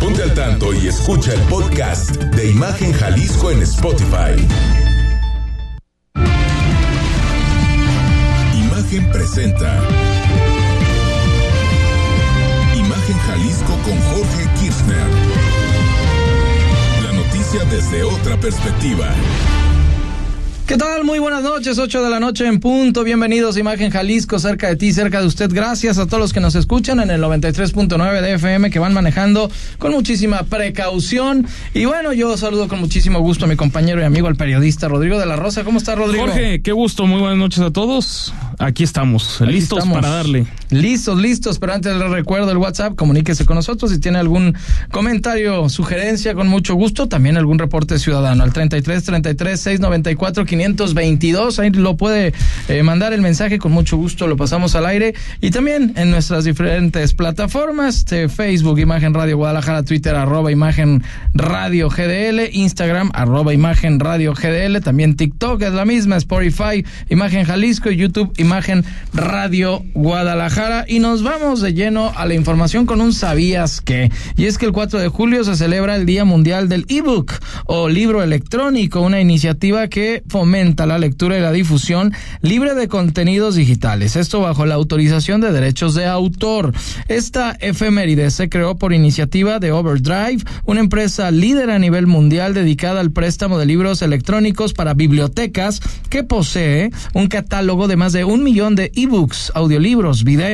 Ponte al tanto y escucha el podcast de Imagen Jalisco en Spotify. Imagen presenta. Imagen Jalisco con Jorge Kirchner. La noticia desde otra perspectiva. ¿Qué tal? Muy buenas noches, 8 de la noche en punto. Bienvenidos a Imagen Jalisco, cerca de ti, cerca de usted. Gracias a todos los que nos escuchan en el 93.9 de FM, que van manejando con muchísima precaución. Y bueno, yo saludo con muchísimo gusto a mi compañero y amigo, el periodista Rodrigo de la Rosa. ¿Cómo está, Rodrigo? Jorge, qué gusto, muy buenas noches a todos. Aquí estamos, listos para darle. Listos, listos, pero antes les recuerdo el WhatsApp, comuníquese con nosotros. Si tiene algún comentario, sugerencia, con mucho gusto, también algún reporte ciudadano al 33 33 694 522, ahí lo puede eh, mandar el mensaje, con mucho gusto lo pasamos al aire. Y también en nuestras diferentes plataformas, de Facebook, Imagen Radio Guadalajara, Twitter, arroba Imagen Radio GDL, Instagram, arroba Imagen Radio GDL, también TikTok es la misma, Spotify, Imagen Jalisco y YouTube, Imagen Radio Guadalajara y nos vamos de lleno a la información con un sabías que, y es que el 4 de julio se celebra el Día Mundial del ebook o libro electrónico, una iniciativa que fomenta la lectura y la difusión libre de contenidos digitales. Esto bajo la autorización de derechos de autor. Esta efeméride se creó por iniciativa de Overdrive, una empresa líder a nivel mundial dedicada al préstamo de libros electrónicos para bibliotecas que posee un catálogo de más de un millón de ebooks, audiolibros, videos.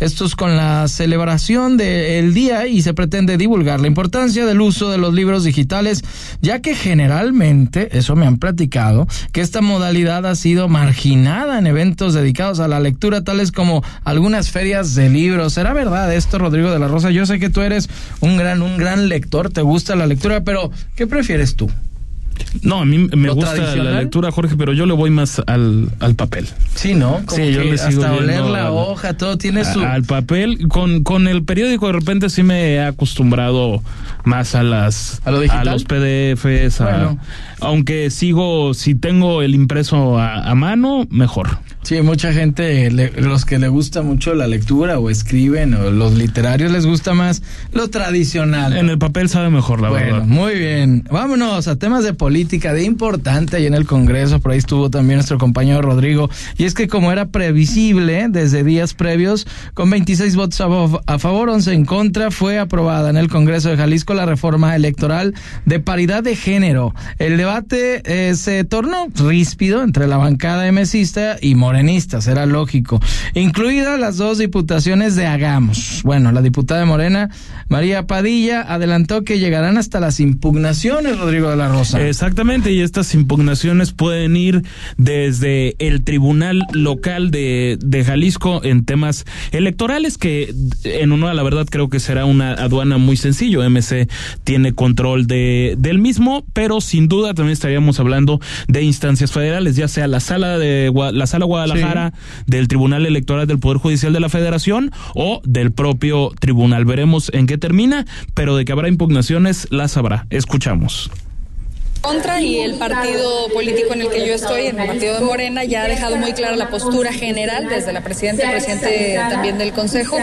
Esto es con la celebración del día y se pretende divulgar la importancia del uso de los libros digitales, ya que generalmente, eso me han platicado, que esta modalidad ha sido marginada en eventos dedicados a la lectura, tales como algunas ferias de libros. ¿Será verdad esto, Rodrigo de la Rosa? Yo sé que tú eres un gran, un gran lector, te gusta la lectura, pero ¿qué prefieres tú? No, a mí me gusta la lectura, Jorge, pero yo le voy más al, al papel. Sí, ¿no? Como sí, yo le sigo hasta oler la al- hoja, todo tiene su... Al papel, con, con el periódico de repente sí me he acostumbrado más a las ¿A lo los PDFs, a- aunque sigo, si tengo el impreso a, a mano, mejor. Sí, mucha gente, le- los que le gusta mucho la lectura o escriben o los literarios les gusta más lo tradicional. En el papel sabe mejor, la bueno, verdad. muy bien. Vámonos a temas de política, de importante y en el Congreso. Por ahí estuvo también nuestro compañero Rodrigo. Y es que como era previsible desde días previos, con 26 votos a, a favor, 11 en contra, fue aprobada en el Congreso de Jalisco la reforma electoral de paridad de género. El debate eh, se tornó ríspido entre la bancada mesista y morenistas, era lógico. Incluidas las dos diputaciones de Hagamos. Bueno, la diputada de Morena, María Padilla, adelantó que llegarán hasta las impugnaciones, Rodrigo de la Rosa. Exactamente, y estas impugnaciones pueden ir desde el Tribunal Local de, de Jalisco en temas electorales, que en a la verdad creo que será una aduana muy sencillo. MC tiene control de, del mismo, pero sin duda también estaríamos hablando de instancias federales, ya sea la sala de la sala Guadalajara, del Tribunal Electoral del Poder Judicial de la Federación o del propio tribunal. Veremos en qué termina, pero de que habrá impugnaciones, las habrá. Escuchamos. Contra y el partido político en el que yo estoy, en el partido de Morena, ya ha dejado muy clara la postura general desde la presidenta, presidente también del Consejo.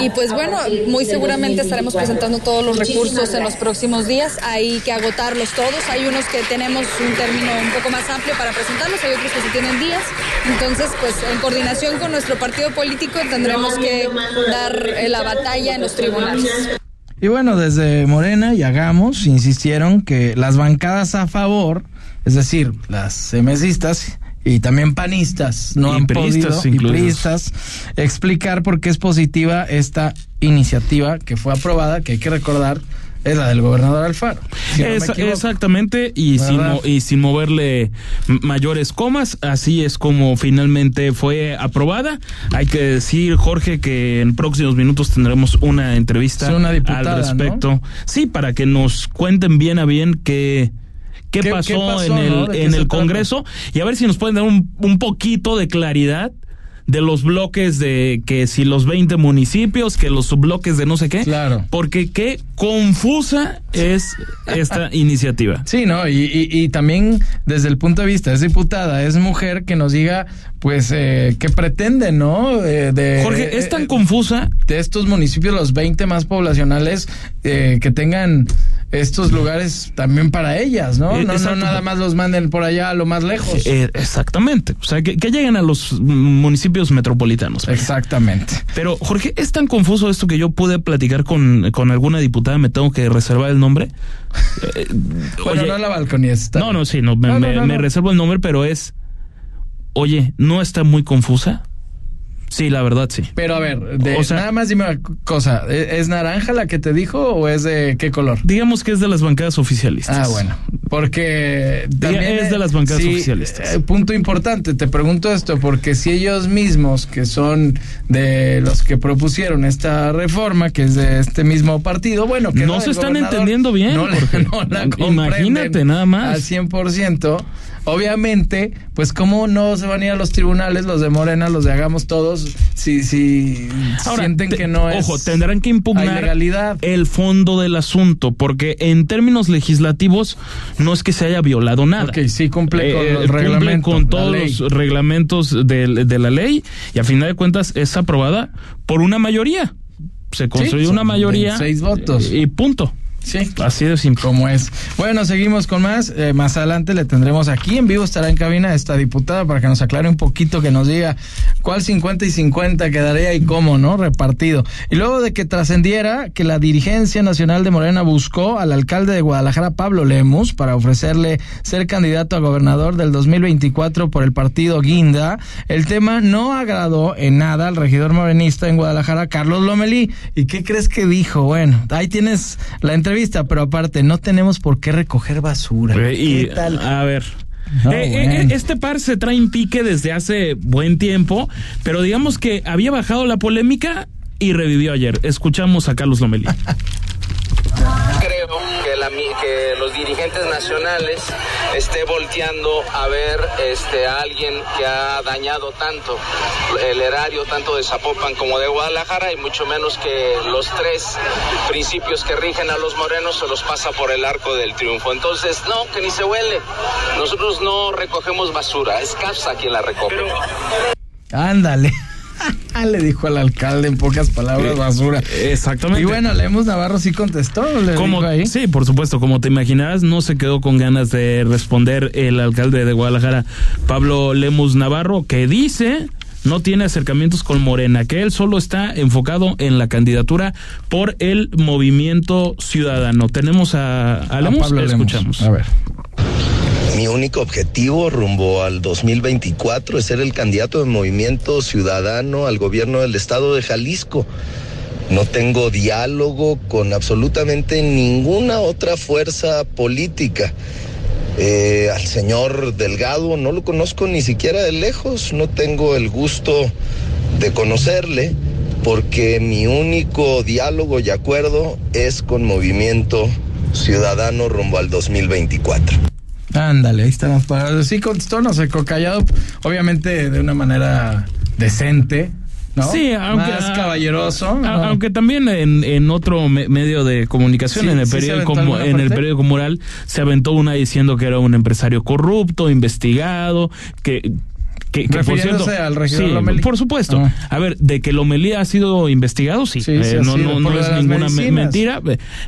Y pues bueno, muy seguramente estaremos presentando todos los recursos en los próximos días. Hay que agotarlos todos. Hay unos que tenemos un término un poco más amplio para presentarlos, hay otros que se tienen días. Entonces, pues en coordinación con nuestro partido político tendremos que dar la batalla en los tribunales. Y bueno, desde Morena y Hagamos insistieron que las bancadas a favor, es decir, las semesistas y también panistas, no Y han podido, y incluidos. priistas, explicar por qué es positiva esta iniciativa que fue aprobada, que hay que recordar, es la del gobernador Alfaro. si no exactamente, y sin, moverle mayores comas, así es como finalmente fue aprobada. Hay que decir, Jorge, que en próximos minutos tendremos una entrevista Es una diputada, al respecto. Sí, para que nos cuenten bien a bien qué. ¿Qué, ¿Qué- pasó, qué pasó, en el, en el trata? Congreso? Y a ver si nos pueden dar un, un poquito de claridad de los bloques de que si los 20 municipios, que los subbloques de no sé qué. Claro. Porque qué confusa es esta iniciativa. Sí, ¿no? Y, y, y, también desde el punto de vista, es diputada, es mujer que nos diga, pues, eh, qué pretende, ¿no? Eh, de, Jorge, es tan eh, confusa. De estos municipios, los 20 más poblacionales, eh, que tengan estos lugares también para ellas, ¿no? Eh, no, no nada más los manden por allá a lo más lejos. Eh, exactamente. O sea, que, que lleguen a los municipios metropolitanos. Exactamente. Pero, Jorge, es tan confuso esto que yo pude platicar con, con alguna diputada, me tengo que reservar el nombre. Eh, Bueno, oye, no la balconía está. no, no, sí, no, me, No, no, me- no, me no. reservo el nombre, pero es. Oye, ¿no está muy confusa? Sí, la verdad, sí. Pero a ver, de, O sea- nada más dime una cosa, ¿e- ¿es naranja la que te dijo o es de qué color? Digamos que es de las bancadas oficialistas. Ah, bueno, porque también es de las bancadas sí, oficialistas. eh, punto importante, te pregunto esto, porque si ellos mismos, que son de los que propusieron esta reforma, que es de este mismo partido, bueno, que No se están entendiendo bien, no, Jorge. no la Imagínate, nada más. Al 100%, obviamente, pues cómo no se van a ir a los tribunales los de Morena, los de Hagamos Todos, si, si Ahora, sienten te- que no es... Ojo, tendrán que impugnar legalidad. el fondo del asunto, porque en términos legislativos no es que se haya violado nada. Ok, sí cumple con Eh, los cumple reglamentos, con todos ley. los reglamentos de, de la ley y a final de cuentas es aprobada por una mayoría. Se construyó una mayoría. 26 votos. Y punto. Sí, Así de simple. como es. Bueno, seguimos con más. Eh, más adelante le tendremos aquí en vivo, estará en cabina esta diputada para que nos aclare un poquito, que nos diga cuál 50 y 50 quedaría y cómo, ¿no? Repartido. Y luego de que trascendiera que la dirigencia nacional de Morena buscó al alcalde de Guadalajara, Pablo Lemus, para ofrecerle ser candidato a gobernador del 2024 por el partido Guinda, el tema no agradó en nada al regidor morenista en Guadalajara, Carlos Lomelí. ¿Y qué crees que dijo? Bueno, ahí tienes la entrevista, pero aparte, no tenemos por qué recoger basura. Eh, Y, ¿Qué tal? A ver. No, Eh, eh, bueno. este par se trae en pique desde hace buen tiempo, pero digamos que había bajado la polémica y revivió ayer. Escuchamos a Carlos Lomelí. creo la que los dirigentes nacionales esté volteando a ver este, a alguien que ha dañado tanto el erario, tanto de Zapopan como de Guadalajara, y mucho menos que los tres principios que rigen a los morenos se los pasa por el arco del triunfo. Entonces, no, que ni se huele. Nosotros no recogemos basura, es CAPSA quien la recoge. Ándale. Le dijo al alcalde en pocas palabras basura. Exactamente. Y bueno, Lemus Navarro sí contestó. Le Como, dijo ahí. sí, por supuesto, como te imaginarás, no se quedó con ganas de responder el alcalde de Guadalajara, Pablo Lemus Navarro, que dice no tiene acercamientos con Morena, que él solo está enfocado en la candidatura por el movimiento ciudadano. Tenemos a, a A Lemus, Pablo Lemus. escuchamos. A ver. Mi único objetivo rumbo al 2024 es ser el candidato de Movimiento Ciudadano al gobierno del estado de Jalisco. No tengo diálogo con absolutamente ninguna otra fuerza política. Eh, al señor Delgado no lo conozco ni siquiera de lejos, no tengo el gusto de conocerle porque mi único diálogo y acuerdo es con Movimiento Ciudadano rumbo al 2024. Ándale, ahí están las palabras. Sí contestó, no callado, obviamente de una manera decente, ¿no? Sí, aunque Más caballeroso. a- ¿no? Aunque también en, en otro me- medio de comunicación, Sí, en el sí periódico en el periódico Mural, se aventó una diciendo que era un empresario corrupto, investigado, que que, que por cierto, al regidor sí, Lomelí. por supuesto. Ah. A ver, de que Lomelí ha sido investigado, sí. Sí, Eh, sí no no, no es ninguna me- mentira.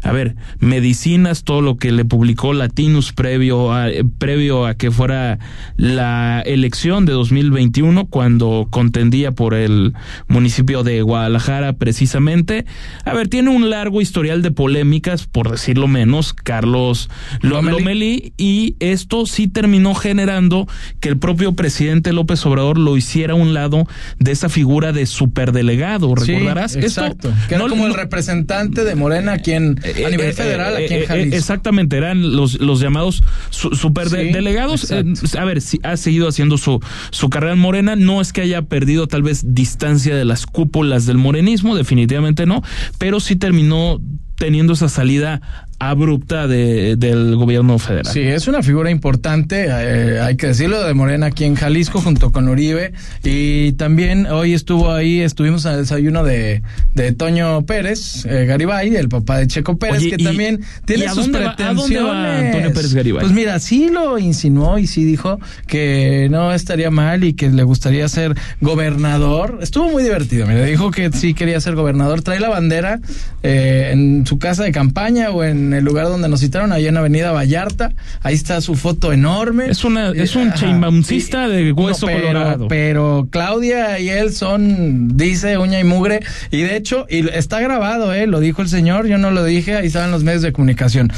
A ver, medicinas, todo lo que le publicó Latinus previo a, eh, previo a que fuera la elección de 2021, cuando contendía por el municipio de Guadalajara precisamente. A ver, tiene un largo historial de polémicas, por decirlo menos, Carlos Lo- Lomelí. Lomelí, y esto sí terminó generando que el propio presidente López Obrador lo hiciera a un lado de esa figura de superdelegado, Sí, ¿recordarás? exacto. Esto que era no- como el representante de Morena aquí en, a eh, nivel eh, federal, eh, aquí en Jalisco. Exactamente, eran los, los llamados su- superdelegados. Sí, a ver, si ha seguido haciendo su, su carrera en Morena, no es que haya perdido tal vez distancia de las cúpulas del morenismo, definitivamente no, pero sí terminó teniendo esa salida abrupta de, del gobierno federal. Sí, es una figura importante, eh, hay que decirlo, de Morena aquí en Jalisco junto con Uribe. Y también hoy estuvo ahí, estuvimos al desayuno de, de Toño Pérez, eh, Garibay, el papá de Checo Pérez, Oye, que y- también tiene y a sus dónde va- a pretensiones. dónde va Antonio Pérez Garibay? Pues mira, sí lo insinuó y sí dijo que no estaría mal y que le gustaría ser gobernador. Estuvo muy divertido, mira, dijo que sí quería ser gobernador. Trae la bandera eh, en su casa de campaña o en el lugar donde nos citaron, allá en Avenida Vallarta. Ahí está su foto enorme. Es una- es un Ajá. chaimbauncista de hueso pero, colorado. Pero Claudia y él son, dice, uña y mugre. Y de hecho, y está grabado, ¿eh? Lo dijo el señor, yo no lo dije, ahí estaban los medios de comunicación.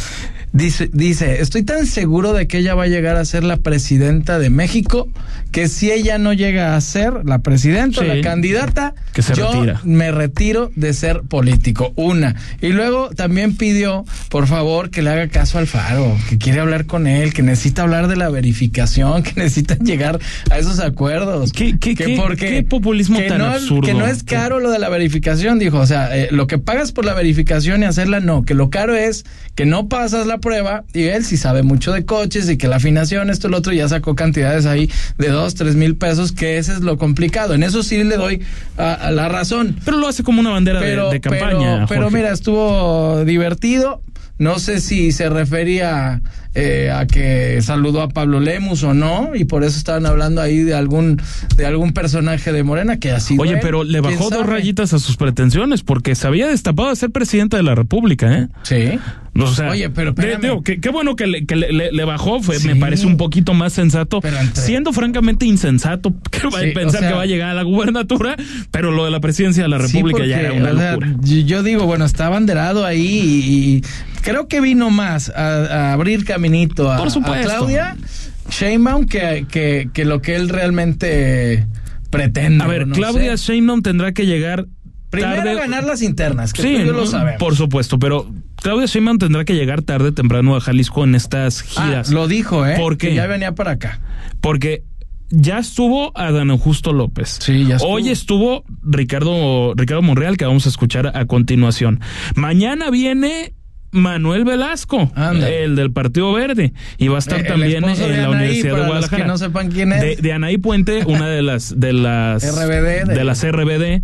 Dice, dice, estoy tan seguro de que ella va a llegar a ser la presidenta de México que si ella no llega a ser la presidenta, o Sí. la candidata, Que se yo retira. me retiro de ser político. Una. Y luego también pidió, por favor, que le haga caso al Faro, que quiere hablar con él, que necesita hablar de la verificación, que necesitan llegar a esos acuerdos. ¿Qué- qué- que qué- qué populismo que tan no, es- absurdo? Que no es caro lo de la verificación, dijo. O sea, eh, lo que pagas por la verificación y hacerla, no. Que lo caro es que no pasas la prueba y él sí sabe mucho de coches y que la afinación, esto, lo otro, ya sacó cantidades ahí de dos, tres mil pesos, que ese es lo complicado. En eso sí le doy a- a la razón. Pero lo hace como una bandera de- Pero, de, campaña. pero, pero mira, estuvo divertido. No sé si se refería eh, a que saludó a Pablo Lemus o no, y por eso estaban hablando ahí de algún de algún personaje de Morena que así. Oye, pero le bajó dos rayitas a sus pretensiones porque se había destapado de ser presidente de la República, ¿eh? Sí. O sea, Oye, pero qué bueno que, le, que le- le- le bajó, fue, Sí. me parece un poquito más sensato, Pero entre- siendo francamente insensato que va Sí, a pensar o sea- que va a llegar a la gubernatura, pero lo de la presidencia de la Sí, República ya era una sea, locura. yo digo, bueno, está abanderado ahí y, y creo que vino más a, a abrir caminito a, Por supuesto. a Claudia Sheinbaum que, que, que lo que él realmente pretende. A ver, no Claudia sé. Sheinbaum tendrá que llegar Primero tarde. ganar las internas, que Sí, yo ¿no? lo sabemos. por supuesto, pero Claudia Sheinbaum tendrá que llegar tarde temprano a Jalisco en estas Ah, giras. lo dijo, ¿eh? ¿Por qué? Que ya venía para acá. Porque ya estuvo Adán Augusto López. Sí, ya estuvo. Hoy estuvo Ricardo, Ricardo Monreal, que vamos a escuchar a continuación. Mañana viene Manuel Velasco, el del Partido Verde, y va a estar Eh, el también en esposo de la Anaí, Universidad para de los Guadalajara. que no sepan quién es. De, de Anaí Puente, una de las de las RBD, de- de las RBD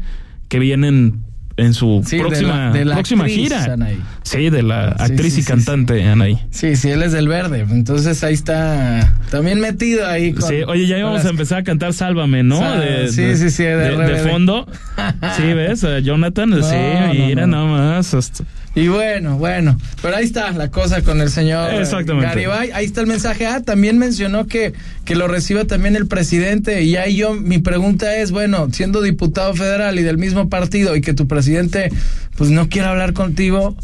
que vienen en su Sí, de próxima la- de la próxima actriz, gira. Anaí. Sí, de la Sí, actriz sí, y cantante Anaí. Sí, sí, él es del verde. Entonces ahí está también metido ahí. Con, Sí, oye, ya íbamos las- a empezar a cantar Sálvame, ¿no? De, sí, sí, sí, de fondo. Sí, ¿ves? Jonathan, No, sí, no, mira no. nomás. hasta- Y bueno, bueno, pero ahí está la cosa con el señor Exactamente. Garibay. Ahí está el mensaje. Ah, también mencionó que, que lo reciba también el presidente. Y ahí yo, mi pregunta es, bueno, siendo diputado federal y del mismo partido y que tu presidente pues no quiera hablar contigo,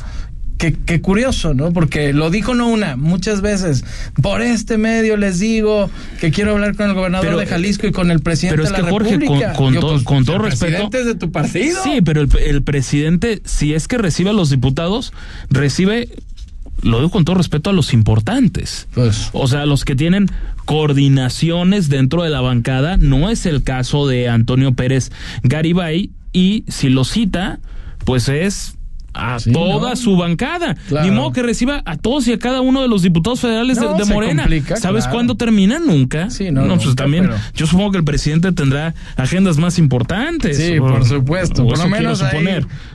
Qué, qué curioso, ¿no? Porque lo dijo no una, muchas veces. Por este medio les digo que quiero hablar con el gobernador Pero- de Jalisco y con el presidente pero es de que, Jorge, con- República. con Digo, to- pues, con todo respeto- presidente es de tu partido. Sí, pero el, el presidente, si es que recibe a los diputados, recibe, lo digo con todo respeto, a los importantes. Pues. O sea, los que tienen coordinaciones dentro de la bancada, no es el caso de Antonio Pérez Garibay, y si lo cita, pues es a Sí, toda ¿no? su bancada. Claro. Ni modo que reciba a todos y a cada uno de los diputados federales de- No, de, se Morena. complica, ¿Sabes claro. cuándo termina? Nunca. Sí, no, pues nunca, también, pero- yo supongo que el presidente tendrá agendas más importantes. Sí, o- por supuesto. o Por lo menos ahí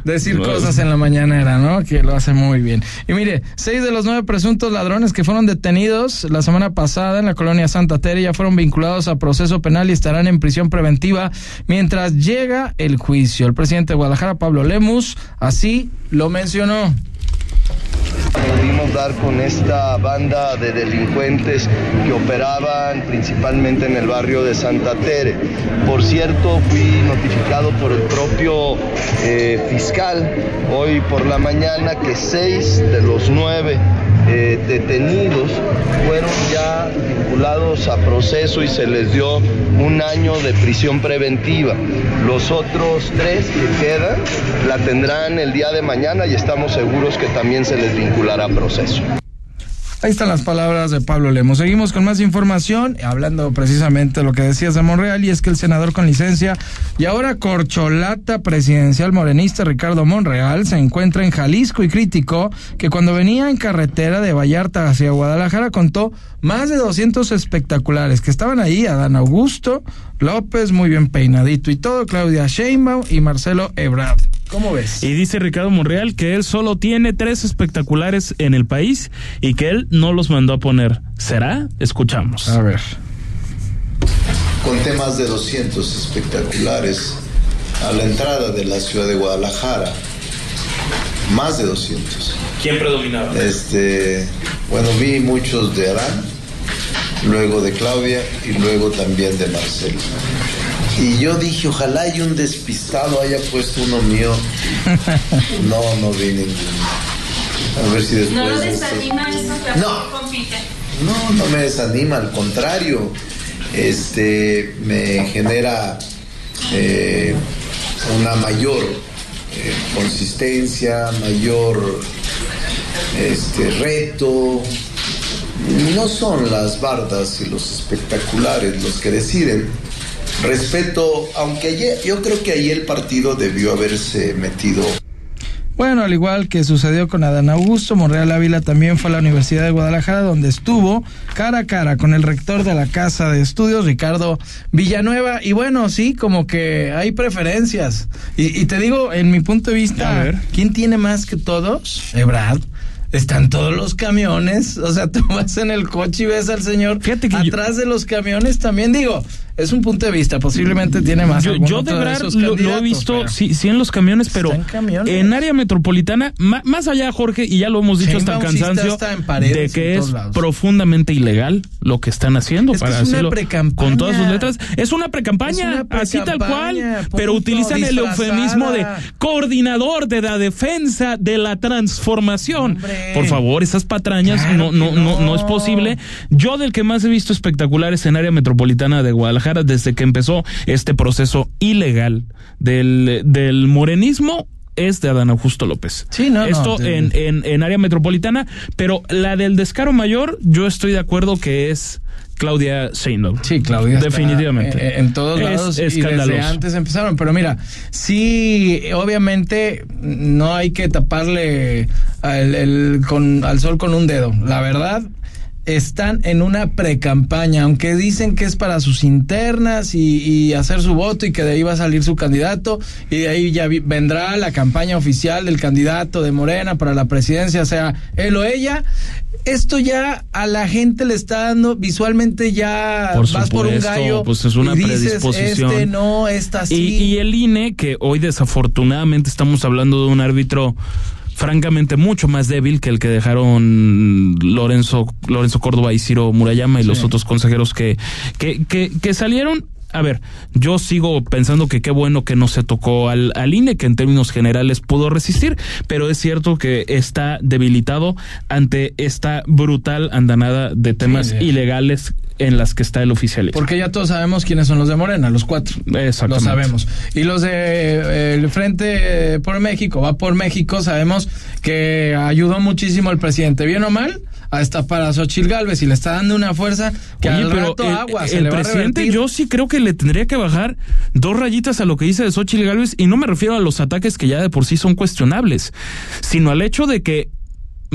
decir No, cosas en la mañanera, ¿no? Que lo hace muy bien. Y mire, seis de los nueve presuntos ladrones que fueron detenidos la semana pasada en la colonia Santa Tere ya fueron vinculados a proceso penal y estarán en prisión preventiva mientras llega el juicio. El presidente de Guadalajara, Pablo Lemus, así lo mencionó. Pudimos dar con esta banda de delincuentes que operaban principalmente en el barrio de Santa Tere. Por cierto, fui notificado por el propio eh, fiscal hoy por la mañana que seis de los nueve eh, detenidos fueron ya vinculados a proceso y se les dio un año de prisión preventiva. Los otros tres que quedan la tendrán el día de mañana y estamos seguros que también se les vinculará a proceso. Ahí están las palabras de Pablo Lemos. Seguimos con más información, hablando precisamente de lo que decías de Monreal, y es que el senador con licencia y ahora corcholata presidencial morenista Ricardo Monreal se encuentra en Jalisco y criticó que cuando venía en carretera de Vallarta hacia Guadalajara contó más de 200 espectaculares que estaban ahí, Adán Augusto, López, muy bien peinadito y todo, Claudia Sheinbaum y Marcelo Ebrard. ¿Cómo ves? Y dice Ricardo Monreal que él solo tiene tres espectaculares en el país y que él no los mandó a poner. ¿Será? Escuchamos. A ver. Conté más de 200 espectaculares a la entrada de la ciudad de Guadalajara. Más de 200. ¿Quién predominaba? Este, bueno, vi muchos de Adán, luego de Claudia y luego también de Marcelo. Y yo dije, ojalá hay un despistado haya puesto uno mío. No, no vi ninguno. A ver si después. ¿No lo de esto- desanima eso que No. compite? No, no me desanima, al contrario, este me genera eh, una mayor eh, consistencia, mayor este reto. No son las bardas y los espectaculares los que deciden. Respeto, aunque ayer, yo creo que ahí el partido debió haberse metido Bueno, al igual que sucedió con Adán Augusto, Monreal Ávila también fue a la Universidad de Guadalajara, donde estuvo cara a cara con el rector de la Casa de Estudios, Ricardo Villanueva. Y bueno, sí, como que hay preferencias. Y, y te digo, en mi punto de A vista, ver. ¿quién tiene más que todos? Ebrad. Están todos los camiones, o sea, tú vas en el coche y ves al señor Fíjate que yo- atrás de los camiones también. Digo, es un punto de vista, posiblemente tiene más. Yo, yo de verdad lo, lo he visto, pero- sí, sí en los camiones, pero en camiones. en área metropolitana, ma- más allá, Jorge, y ya lo hemos dicho hasta el cansancio, hasta en paredes de que es lados. profundamente ilegal lo que están haciendo Es para precampaña. con todas sus letras. Es una precampaña, una así tal cual, pero utilizan el eufemismo de coordinador de la defensa de la transformación. Hombre. Por favor, esas patrañas Claro no, no, no, no. no es posible. Yo del que más he visto espectaculares en área metropolitana de Guadalajara desde que empezó este proceso ilegal del, del morenismo es de Adán Augusto López. Sí, no, no, Esto de- en, en, en área metropolitana, pero la del descaro mayor, yo estoy de acuerdo que es Claudia Sheinbaum. Sí, Claudia. Definitivamente. en todos Es lados. y escandaloso. desde antes empezaron. Pero mira, sí, obviamente no hay que taparle al, el- con, al sol con un dedo. La verdad. Están en una precampaña, aunque dicen que es para sus internas y, y hacer su voto y que de ahí va a salir su candidato y de ahí ya vi- vendrá la campaña oficial del candidato de Morena para la presidencia, sea él o ella. Esto ya a la gente le está dando visualmente ya Por vas por un gallo. pues es una y dices, predisposición. Este no, esta Y, sí. y el INE, que hoy desafortunadamente estamos hablando de un árbitro francamente mucho más débil que el que dejaron Lorenzo, Lorenzo Córdoba y Ciro Murayama y los otros consejeros que, que, que, que salieron. A ver, yo sigo pensando que qué bueno que no se tocó al, al INE, que en términos generales pudo resistir, pero es cierto que está debilitado ante esta brutal andanada de temas Sí. ilegales en las que está el oficialismo. Porque ya todos sabemos quiénes son los de Morena, los cuatro. Exactamente. Lo sabemos. Y los de eh, el Frente eh, por México, va por México, sabemos que ayudó muchísimo al presidente, bien o mal, a destapar a Xochitl Galvez y le está dando una fuerza que Oye, al pero rato el, agua se el le va a presidente yo sí creo que le tendría que bajar dos rayitas a lo que dice de Xochitl Gálvez y no me refiero a los ataques que ya de por sí son cuestionables, sino al hecho de que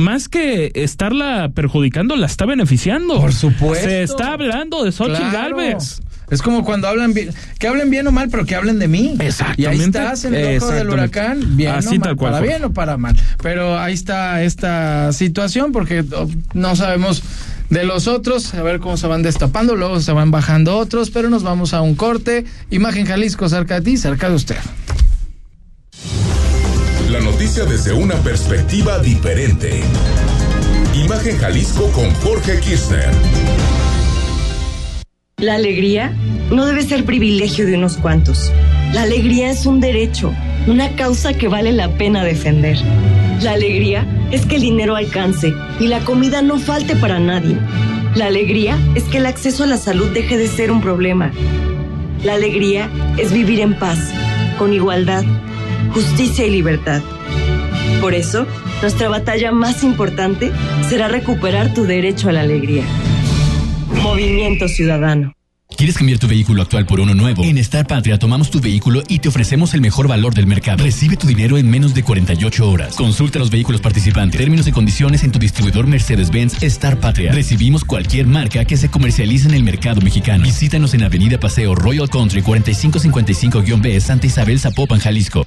más que estarla perjudicando, la está beneficiando. Por supuesto. Se está hablando de Xochitl Claro. Gálvez. Es como cuando hablan bien, que hablen bien o mal, pero que hablen de mí. Exactamente. Y ahí estás en el ojo del huracán, bien Así o mal, tal cual, para bien o para mal. Pero ahí está esta situación porque oh, no sabemos de los otros, a ver cómo se van destapando, luego se van bajando otros, pero nos vamos a un corte. Imagen Jalisco, cerca de ti, cerca de usted. Noticia desde una perspectiva diferente. Imagen Jalisco con Jorge Kirchner. La alegría no debe ser privilegio de unos cuantos. La alegría es un derecho, una causa que vale la pena defender. La alegría es que el dinero alcance y la comida no falte para nadie. La alegría es que el acceso a la salud deje de ser un problema. La alegría es vivir en paz, con igualdad, justicia y libertad. Por eso, nuestra batalla más importante será recuperar tu derecho a la alegría. Movimiento Ciudadano. ¿Quieres cambiar tu vehículo actual por uno nuevo? En Star Patria tomamos tu vehículo y te ofrecemos el mejor valor del mercado. Recibe tu dinero en menos de 48 horas. Consulta los vehículos participantes, términos y condiciones en tu distribuidor Mercedes-Benz Star Patria. Recibimos cualquier marca que se comercialice en el mercado mexicano. Visítanos en Avenida Paseo Royal Country 4555-B Santa Isabel Zapopan, Jalisco.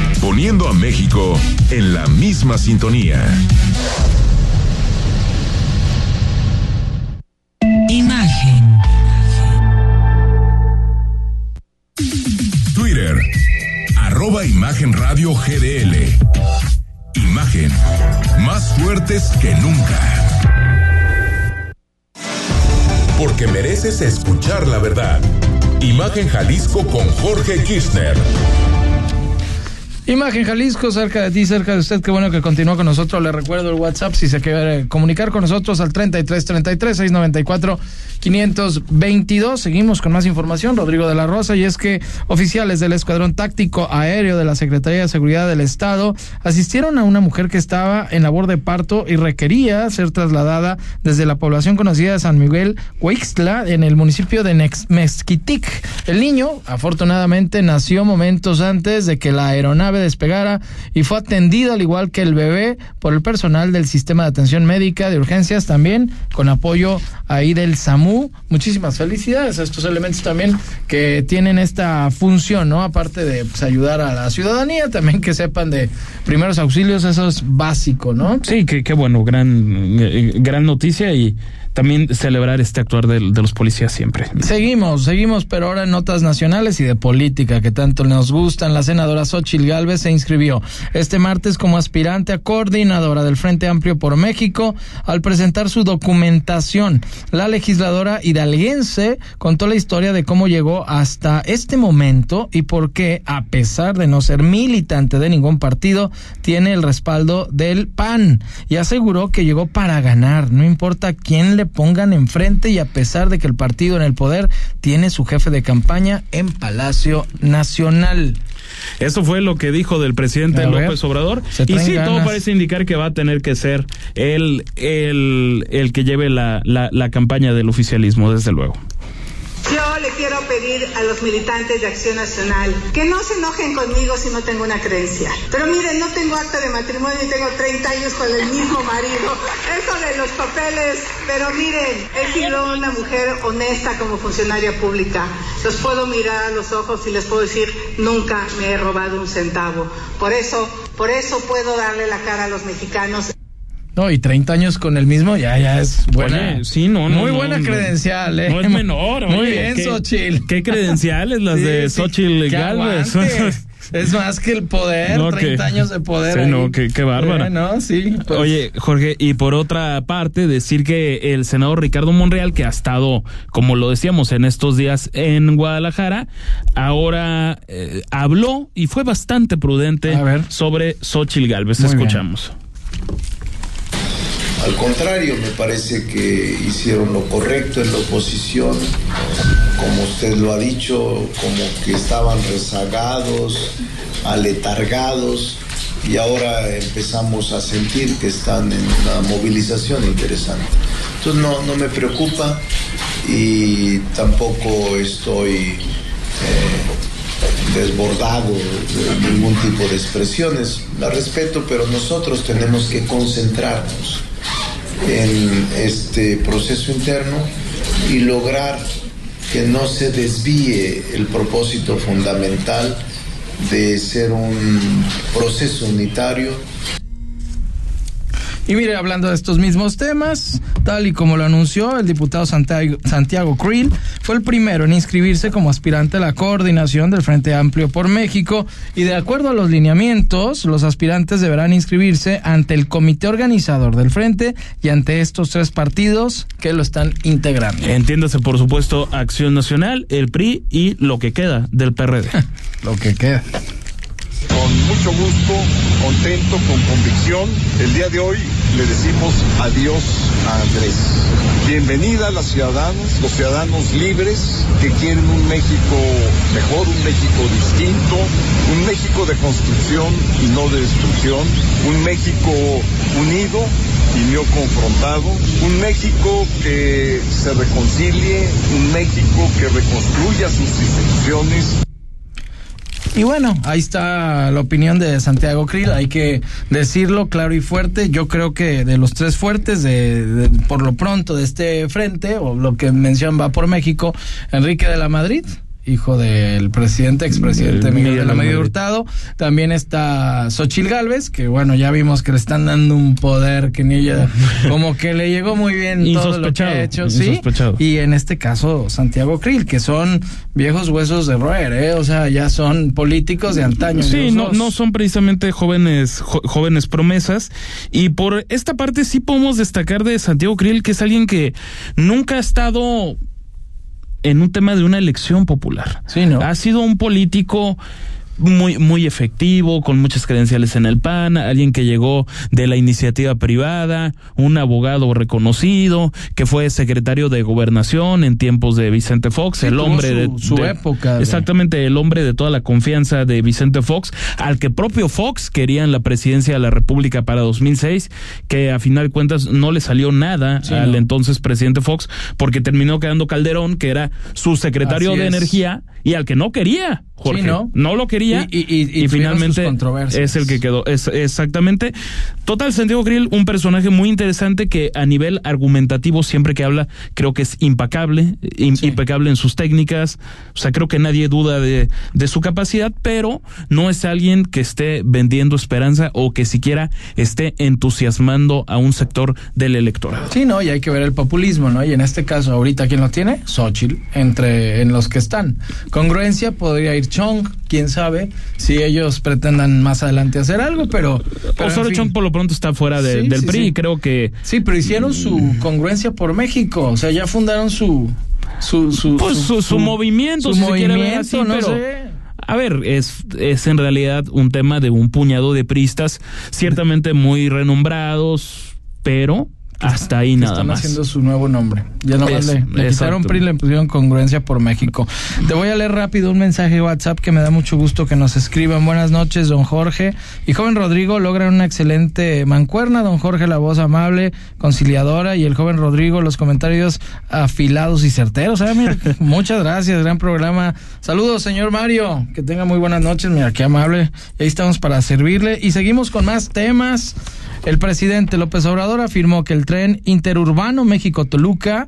poniendo a México en la misma sintonía. Imagen. Twitter, arroba Imagen Radio GDL. Imagen, más fuertes que nunca. Porque mereces escuchar la verdad. Imagen Jalisco con Jorge Kirchner. Imagen Jalisco, cerca de ti, cerca de usted. Qué bueno que continúa con nosotros. Le recuerdo el WhatsApp si se quiere comunicar con nosotros al 33 33 694 522. Seguimos con más información. Rodrigo de la Rosa. Y es que oficiales del Escuadrón Táctico Aéreo de la Secretaría de Seguridad del Estado asistieron a una mujer que estaba en labor de parto y requería ser trasladada desde la población conocida de San Miguel Huixtla en el municipio de Mezquitic. El niño, afortunadamente, nació momentos antes de que la aeronave despegara y fue atendido al igual que el bebé por el personal del sistema de atención médica de urgencias también con apoyo ahí del SAMU. Muchísimas felicidades a estos elementos también que tienen esta función, ¿no? Aparte de pues, ayudar a la ciudadanía, también que sepan de primeros auxilios, eso es básico, ¿no? Sí, qué bueno, gran, eh, gran noticia y también celebrar este actuar de, de los policías siempre. Seguimos, seguimos, pero ahora en notas nacionales y de política que tanto nos gustan. La senadora Xochil Gálvez se inscribió este martes como aspirante a coordinadora del Frente Amplio por México al presentar su documentación. La legisladora hidalguense contó la historia de cómo llegó hasta este momento y por qué, a pesar de no ser militante de ningún partido, tiene el respaldo del PAN y aseguró que llegó para ganar, no importa quién le pongan enfrente y a pesar de que el partido en el poder tiene su jefe de campaña en Palacio Nacional. Eso fue lo que dijo del presidente ver, López Obrador. Y sí, todo parece indicar que va a tener que ser el, el, el que lleve la, la, la campaña del oficialismo, desde luego. Yo le quiero pedir a los militantes de Acción Nacional que no se enojen conmigo si no tengo una credencial. Pero miren, no tengo acta de matrimonio y tengo 30 años con el mismo marido. Eso de los papeles, pero miren, he sido una mujer honesta como funcionaria pública. Los puedo mirar a los ojos y les puedo decir, nunca me he robado un centavo. Por eso, por eso puedo darle la cara a los mexicanos. No, y 30 años con el mismo, ya, ya es buena. Oye, sí, no, no, Muy no, buena no. credencial, ¿eh? No es menor, Muy oye, bien, qué- Xochitl. qué credenciales las de Xochitl Gálvez. aguante. Es más que el poder, No, 30 que- años de poder. Sí, no, qué- qué bárbara. Eh, no, sí. pues, Oye, Jorge, y por otra parte, decir que el senador Ricardo Monreal, que ha estado, como lo decíamos, en estos días en Guadalajara, ahora eh, habló y fue bastante prudente sobre Xochitl Galvez. Muy bien. Al contrario, me parece que hicieron lo correcto en la oposición, como usted lo ha dicho, como que estaban rezagados, aletargados, y ahora empezamos a sentir que están en una movilización interesante. Entonces no, no me preocupa y tampoco estoy eh, desbordado de ningún tipo de expresiones. La respeto, pero nosotros tenemos que concentrarnos en este proceso interno y lograr que no se desvíe el propósito fundamental de ser un proceso unitario. Y mire, hablando de estos mismos temas, Tal y como lo anunció el diputado Santiago, Santiago Krill, fue el primero en inscribirse como aspirante a la coordinación del Frente Amplio por México y de acuerdo a los lineamientos, los aspirantes deberán inscribirse ante el comité organizador del Frente y ante estos tres partidos que lo están integrando. Entiéndase, por supuesto, Acción Nacional, el PRI y lo que queda del PRD. lo que queda con mucho gusto, contento, con convicción. El día de hoy le decimos adiós a Andrés. Bienvenida a los ciudadanos, los ciudadanos libres que quieren un México mejor, un México distinto, un México de construcción y no de destrucción, un México unido y no confrontado, un México que se reconcilie, un México que reconstruya sus instituciones. Y bueno, ahí está la opinión de Santiago Krill, hay que decirlo claro y fuerte. Yo creo que de los tres fuertes, de, por lo pronto de este frente, o lo que mencionan va por México, Enrique de la Madrid, hijo del presidente, expresidente Miguel de la Medida Hurtado. También está Xochil Gálvez, que bueno, ya vimos que le están dando un poder que ni ella, como que le llegó muy bien todo lo que ha hecho, sí. Y en este caso, Santiago Krill, que son viejos huesos de roer, ¿eh? O sea, ya son políticos de antaño. Sí, no, no son precisamente jóvenes, jóvenes promesas. Y por esta parte sí podemos destacar de Santiago Krill, que es alguien que nunca ha estado en un tema de una elección popular. Sí, ¿no? Ha sido un político muy, muy efectivo, con muchas credenciales en el PAN, alguien que llegó de la iniciativa privada, un abogado reconocido, que fue secretario de gobernación en tiempos de Vicente Fox, el hombre de su época. Exactamente, el hombre de toda la confianza de Vicente Fox, al que propio Fox quería en la presidencia de la República para 2006, que a final de cuentas no le salió nada al entonces presidente Fox, porque terminó quedando Calderón, que era su secretario de energía, y al que no quería. Jorge. ¿no? no lo quería y, finalmente es el que quedó. Es, exactamente. Total, Santiago Grill, un personaje muy interesante que a nivel argumentativo, siempre que habla, creo que es impecable, impecable en sus técnicas. O sea, creo que nadie duda de, de su capacidad, pero no es alguien que esté vendiendo esperanza o que siquiera esté entusiasmando a un sector del electorado. Sí, no, y hay que ver el populismo, ¿no? Y en este caso, ahorita, ¿quién lo tiene? Xochitl, entre en los que están. Congruencia podría ir Chong, quién sabe, si ellos pretendan más adelante hacer algo, pero... pero solo Chong por lo pronto está fuera del PRI, y creo que... Sí, pero hicieron su congruencia por México, o sea, ya fundaron su... Su, su, pues su, movimiento, su movimiento, no sé. A ver, es, es en realidad un tema de un puñado de pristas, ciertamente muy renombrados, pero hasta ahí nada están más. haciendo su nuevo nombre. Ya no le, le quitaron PRI le pusieron congruencia por México. Te voy a leer rápido un mensaje de WhatsApp que me da mucho gusto que nos escriban. Buenas noches, don Jorge. Y joven Rodrigo logran una excelente mancuerna. Don Jorge, la voz amable, conciliadora. Y el joven Rodrigo, los comentarios afilados y certeros. ¿eh? Mira, muchas gracias, gran programa. Saludos, señor Mario. Que tenga muy buenas noches. Mira, qué amable. Y ahí estamos para servirle. Y seguimos con más temas. El presidente López Obrador afirmó que el tren interurbano México-Toluca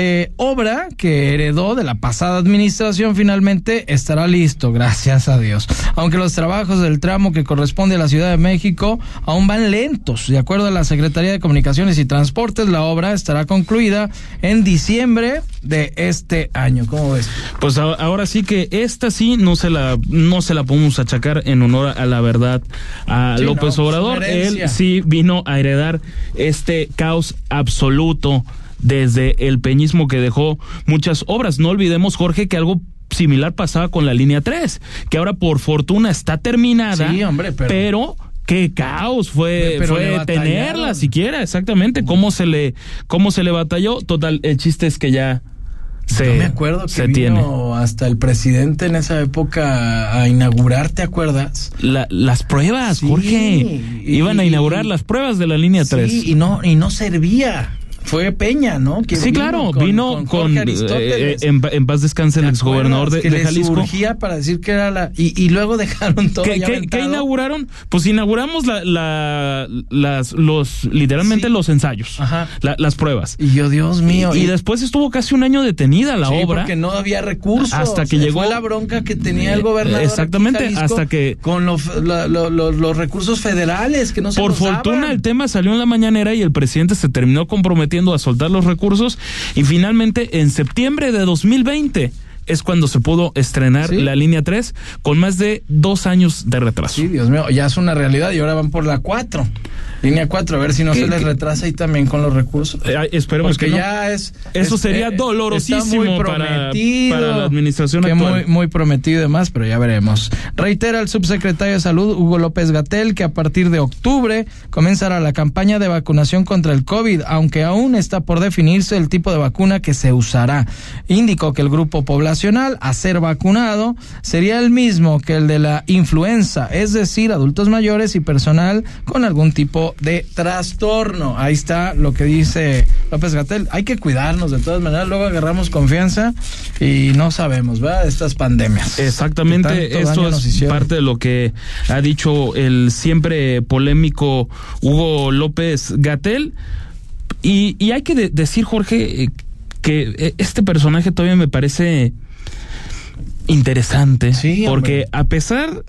eh, obra que heredó de la pasada administración finalmente estará listo, gracias a Dios. Aunque los trabajos del tramo que corresponde a la Ciudad de México aún van lentos. De acuerdo a la Secretaría de Comunicaciones y Transportes, la obra estará concluida en diciembre de este año. ¿Cómo ves? Pues ahora sí que esta sí no se la no se la podemos achacar en honor a la verdad a López Obrador. Él sí vino a heredar este caos absoluto desde el peñismo que dejó muchas obras. No olvidemos, Jorge, que algo similar pasaba con la línea 3, que ahora por fortuna está terminada, sí, hombre, pero, qué caos fue, fue tenerla siquiera, exactamente, cómo se le cómo se le batalló. Total, el chiste es que ya se, Yo me acuerdo que vino tiene. hasta el presidente en esa época a inaugurar, ¿te acuerdas? las pruebas, Jorge. Iban a inaugurar las pruebas de la línea 3. y no, y no servía fue Peña, ¿no? sí, claro, vino con, eh, eh, en, paz descanse el exgobernador de, que de Jalisco. para decir que era la y, y luego dejaron todo. ¿Qué, ¿qué, inauguraron? Pues inauguramos la, la las los literalmente los ensayos, Ajá. las pruebas. Y yo Dios mío. Y, después estuvo casi un año detenida la sí, obra porque no había recursos. Hasta que llegó la bronca que tenía el gobernador. Exactamente, hasta que con los, los recursos federales que no se Por fortuna el tema salió en la mañanera y el presidente se terminó comprometiendo a soltar los recursos y finalmente en septiembre de 2020 es cuando se pudo estrenar la línea 3 con más de dos años de retraso. Sí, Dios mío, ya es una realidad y ahora van por la 4. Línea 4, a ver si no se les retrasa ahí también con los recursos. Eh, esperemos que ya es. Eso sería eh, dolorosísimo para, la administración que Muy, muy prometido y demás, pero ya veremos. Reitera el subsecretario de Salud, Hugo López Gatel, que a partir de octubre comenzará la campaña de vacunación contra el COVID, aunque aún está por definirse el tipo de vacuna que se usará. Indicó que el grupo poblacional a ser vacunado sería el mismo que el de la influenza, es decir, adultos mayores y personal con algún tipo de trastorno. Ahí está lo que dice López Gatel. Hay que cuidarnos de todas maneras, luego agarramos confianza y no sabemos, ¿verdad? Estas pandemias. Exactamente, eso es parte de lo que ha dicho el siempre polémico Hugo López Gatel. Y, y hay que decir, Jorge, eh, que eh, este personaje todavía me parece interesante. Sí, porque a pesar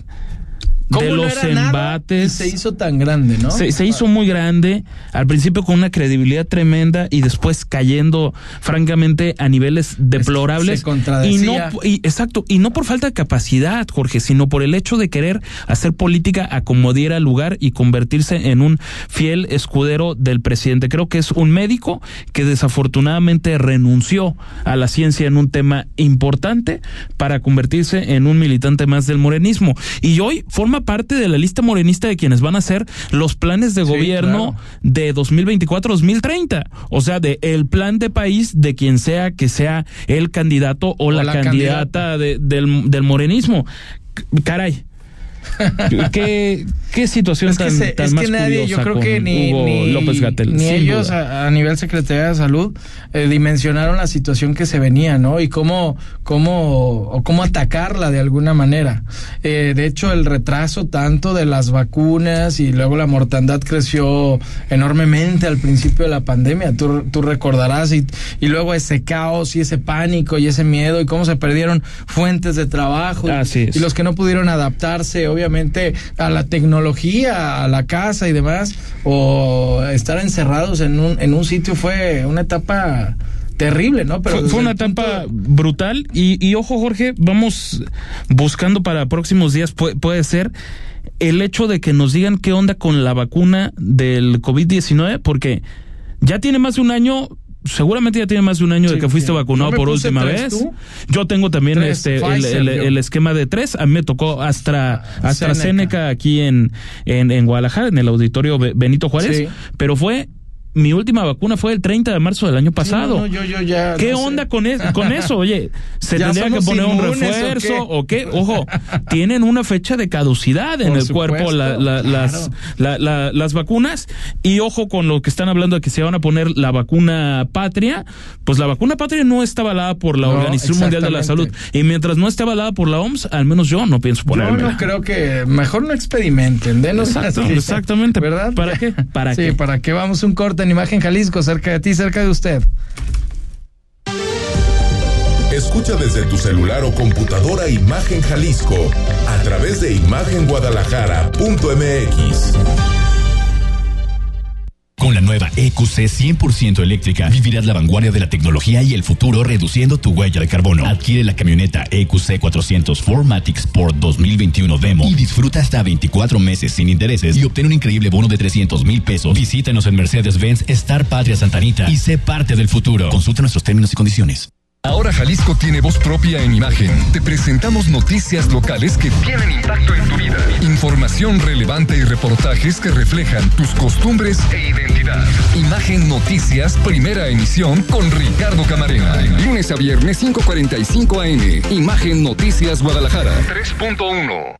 de los embates. se hizo tan grande, ¿no? Se, hizo muy grande, al principio con una credibilidad tremenda y después cayendo, francamente, a niveles deplorables. y no, y, exacto, y no por falta de capacidad, Jorge, sino por el hecho de querer hacer política a como diera lugar y convertirse en un fiel escudero del presidente. Creo que es un médico que desafortunadamente renunció a la ciencia en un tema importante para convertirse en un militante más del morenismo. Y hoy forma parte de la lista morenista de quienes van a hacer los planes de gobierno de 2024-2030. O sea, de el plan de país de quien sea que sea el candidato o, la, candidata, del, del morenismo. Caray, ¿Qué, qué situación tan, que es que nadie, yo creo que ni, López Gatel, ni ellos a, nivel Secretaría de Salud eh, dimensionaron la situación que se venía, ¿no? Y cómo, cómo, o cómo atacarla de alguna manera. Eh, de hecho, el retraso tanto de las vacunas y luego la mortandad creció enormemente al principio de la pandemia. Tú, tú recordarás y, y luego ese caos y ese pánico y ese miedo y cómo se perdieron fuentes de trabajo y los que no pudieron adaptarse obviamente a la tecnología, a la casa y demás, o estar encerrados en un, en un sitio fue una etapa terrible, ¿no? Pero fue, una etapa brutal y, y, ojo Jorge, vamos buscando para próximos días, puede, puede ser el hecho de que nos digan qué onda con la vacuna del COVID-19, porque ya tiene más de un año, seguramente ya tiene más de un año de que fuiste vacunado por última vez. Yo tengo también este el, esquema de tres. A mí me tocó Astra, ah, AstraZeneca aquí en, en, en Guadalajara, en el auditorio Benito Juárez, pero fue mi última vacuna fue el 30 de marzo del año pasado. ¿Qué onda con, con eso? Oye, ¿se tendría que poner un refuerzo o qué? Ojo, tienen una fecha de caducidad en el cuerpo las, las vacunas. Y ojo con lo que están hablando de que se van a poner la vacuna patria. Pues la vacuna patria no está avalada por la Organización Mundial de la Salud. Y mientras no esté avalada por la OMS, al menos yo no pienso ponerla. Yo no creo que mejor no experimenten. Denos exactamente. ¿Verdad? ¿Para qué? ¿Para sí, para que vamos un corte en Imagen Jalisco, cerca de ti, cerca de usted. Escucha desde tu celular o computadora Imagen Jalisco a través de imagenguadalajara.mx. Con la nueva EQC 100% eléctrica, vivirás la vanguardia de la tecnología y el futuro reduciendo tu huella de carbono. Adquiere la camioneta EQC 400 4MATIC Sport 2021 Demo y disfruta hasta 24 meses sin intereses y obtén un increíble bono de 300 mil pesos. Visítanos en Mercedes-Benz Star Patria Santanita y sé parte del futuro. Consulta nuestros términos y condiciones. Ahora Jalisco tiene voz propia en imagen. Te presentamos noticias locales que tienen impacto en tu vida. Información relevante y reportajes que reflejan tus costumbres e identidad. Imagen Noticias, primera emisión con Ricardo Camarena. Lunes a viernes 5:45 AM. Imagen Noticias Guadalajara 3.1.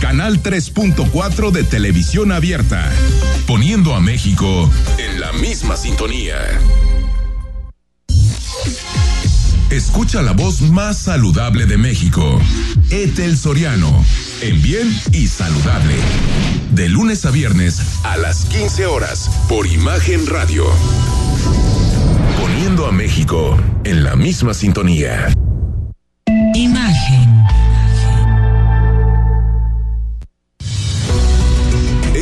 Canal 3.4 de televisión abierta, poniendo a México en la misma sintonía. escucha la voz más saludable de México. Etel Soriano, en bien y saludable. De lunes a viernes a las 15 horas por Imagen Radio. Poniendo a México en la misma sintonía.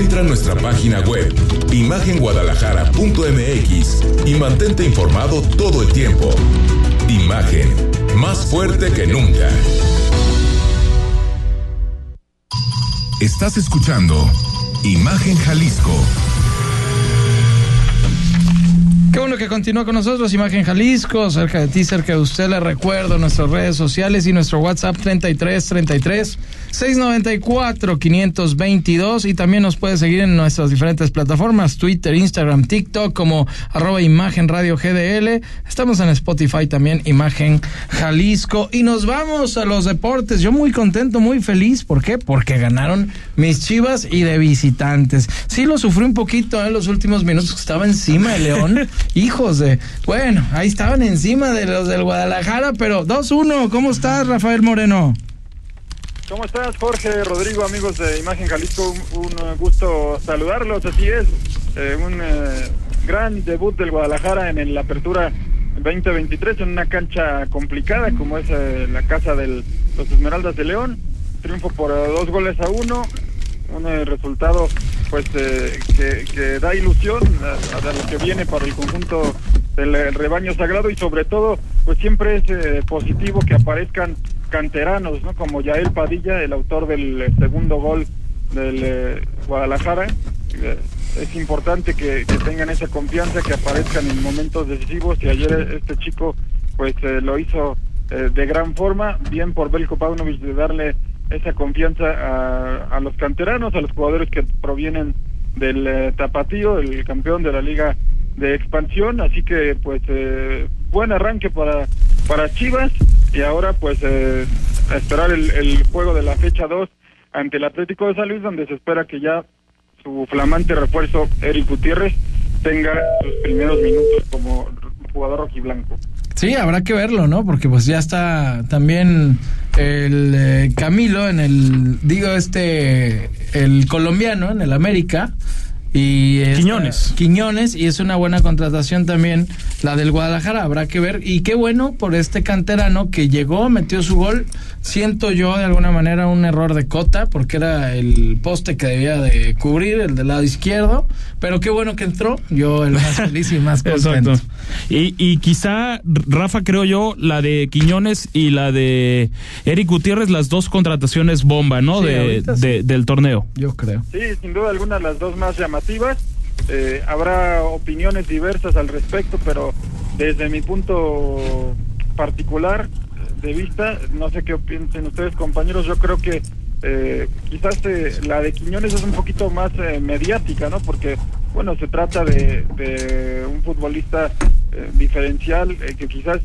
Entra a nuestra página web imagenguadalajara.mx y mantente informado todo el tiempo. Imagen, más fuerte que nunca. Estás escuchando Imagen Jalisco Qué bueno que continúa con nosotros, Imagen Jalisco, cerca de ti, cerca de usted. Le recuerdo nuestras redes sociales y nuestro WhatsApp 33 33 694 522 y también nos puede seguir en nuestras diferentes plataformas, Twitter, Instagram, TikTok como arroba Imagen Radio GDL. Estamos en Spotify también, Imagen Jalisco. Y nos vamos a los deportes. Yo muy contento, muy feliz. ¿Por qué? Porque ganaron mis chivas y de visitantes. Sí lo sufrí un poquito en los últimos minutos. Estaba encima de León. Hijos de. Bueno, ahí estaban encima de los del Guadalajara, pero 2-1. ¿Cómo estás, Rafael Moreno? ¿Cómo estás, Jorge, Rodrigo, amigos de Imagen Jalisco? Un, un gusto saludarlos, así es. Eh, un eh, gran debut del Guadalajara en la apertura 2023 en una cancha complicada como es eh, la casa de los Esmeraldas de León. Triunfo por dos goles a uno, un resultado pues que, que, da ilusión a, a, lo que viene para el conjunto del rebaño sagrado y sobre todo pues siempre es positivo que aparezcan canteranos, ¿no? Como Yael Padilla, el autor del eh, segundo gol del eh, Guadalajara. Eh, es importante que, tengan esa confianza, que aparezcan en momentos decisivos y ayer este chico pues lo hizo de gran forma, bien por Belko Paunovic de darle esa confianza a, los canteranos, a los jugadores que provienen del Tapatío, el campeón de la liga de expansión, así que pues buen arranque para, para Chivas y ahora pues eh, esperar el, el, juego de la fecha 2 ante el Atlético de San Luis donde se espera que ya su flamante refuerzo Eric Gutiérrez tenga sus primeros minutos como jugador rojiblanco. Sí, habrá que verlo, ¿no? Porque pues ya está también el eh, Camilo en el, digo, este, el colombiano en el América. Y Quiñones. Quiñones, y es una buena contratación también la del Guadalajara, habrá que ver. Y qué bueno por este canterano que llegó, metió su gol. Siento yo de alguna manera un error de cota, porque era el poste que debía de cubrir, el del lado izquierdo. Pero qué bueno que entró, yo el más feliz y más contento. Y, y quizá, Rafa, creo yo, la de Quiñones y la de Eric Gutiérrez, las dos contrataciones bomba, ¿no? Sí, de, ahorita sí. de- del torneo. Yo creo. Sí, sin duda alguna las dos más Eh, habrá opiniones diversas al respecto, pero desde mi punto particular de vista, no sé qué piensen ustedes compañeros, yo creo que eh, quizás eh, la de Quiñones es un poquito más eh, mediática, ¿no? Porque, bueno, se trata de, de un futbolista eh, diferencial eh, que quizás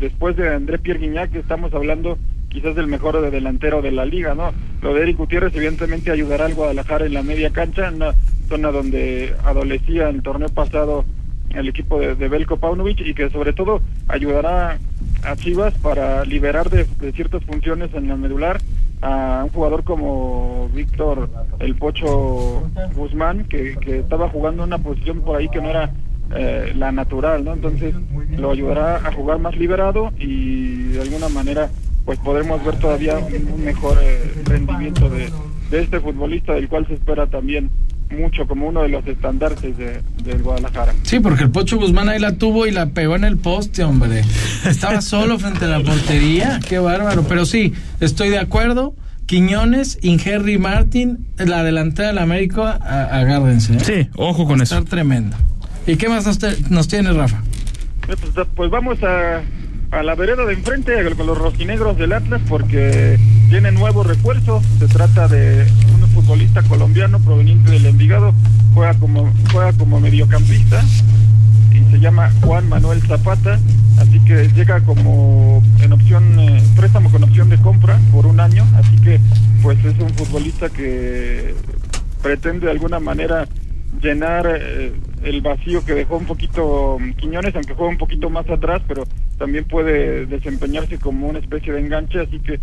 después de André Pierre Guignac estamos hablando quizás del mejor de delantero de la liga, ¿no? Lo de Eric Gutiérrez evidentemente ayudará al Guadalajara en la media cancha, una zona donde adolecía el torneo pasado el equipo de, de Belko Paunovic y que sobre todo ayudará a Chivas para liberar de, ciertas funciones en la medular a un jugador como Víctor El Pocho Guzmán, que, que estaba jugando una posición por ahí que no era eh, la natural, ¿no? Entonces lo ayudará a jugar más liberado y de alguna manera pues podremos ver todavía un, mejor eh, rendimiento de este futbolista del cual se espera también mucho como uno de los estandartes de, del Guadalajara. Sí, porque el Pocho Guzmán ahí la tuvo y la pegó en el poste, hombre. Estaba solo frente a la portería, qué bárbaro. Pero sí, estoy de acuerdo. Quiñones, Ingerry Martin, la delantera del América, a- agárrense. ¿eh? Sí, ojo con eso. Estar tremendo. ¿Y qué más nos, te- nos tiene, Rafa? Eh, Pues, pues vamos a, a la vereda de enfrente con los rojinegros del Atlas porque tiene nuevo refuerzo. Se trata de futbolista colombiano proveniente del Envigado. Juega como, juega como mediocampista y se llama Juan Manuel Zapata. Así que llega como en opción, eh, préstamo con opción de compra por un año. Así que pues es un futbolista que pretende de alguna manera llenar eh, el vacío que dejó un poquito mm, Quiñones, aunque juega un poquito más atrás, pero también puede desempeñarse como una especie de enganche, así que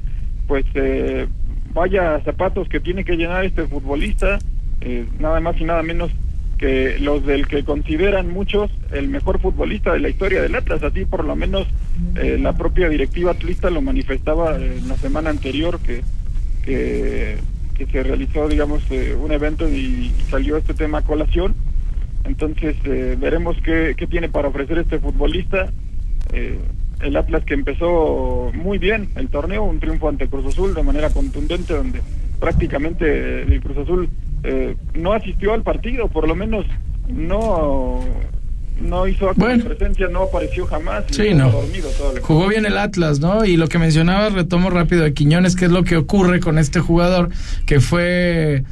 pues eh, vaya zapatos que tiene que llenar este futbolista, eh, nada más y nada menos que los del que consideran muchos el mejor futbolista de la historia del Atlas, así por lo menos la propia directiva atlista lo manifestaba en la semana anterior que, que que se realizó, digamos, eh, un evento y salió este tema a colación. Entonces eh, veremos qué, qué, tiene para ofrecer este futbolista. Eh, el Atlas que empezó muy bien el torneo, un triunfo ante Cruz Azul de manera contundente, donde prácticamente el Cruz Azul no asistió al partido, por lo menos no no hizo bueno. presencia, no apareció jamás. Sí, no. Jugó bien el Atlas, ¿no? Y lo que mencionaba, retomo rápido de Quiñones, que es lo que ocurre con este jugador que fue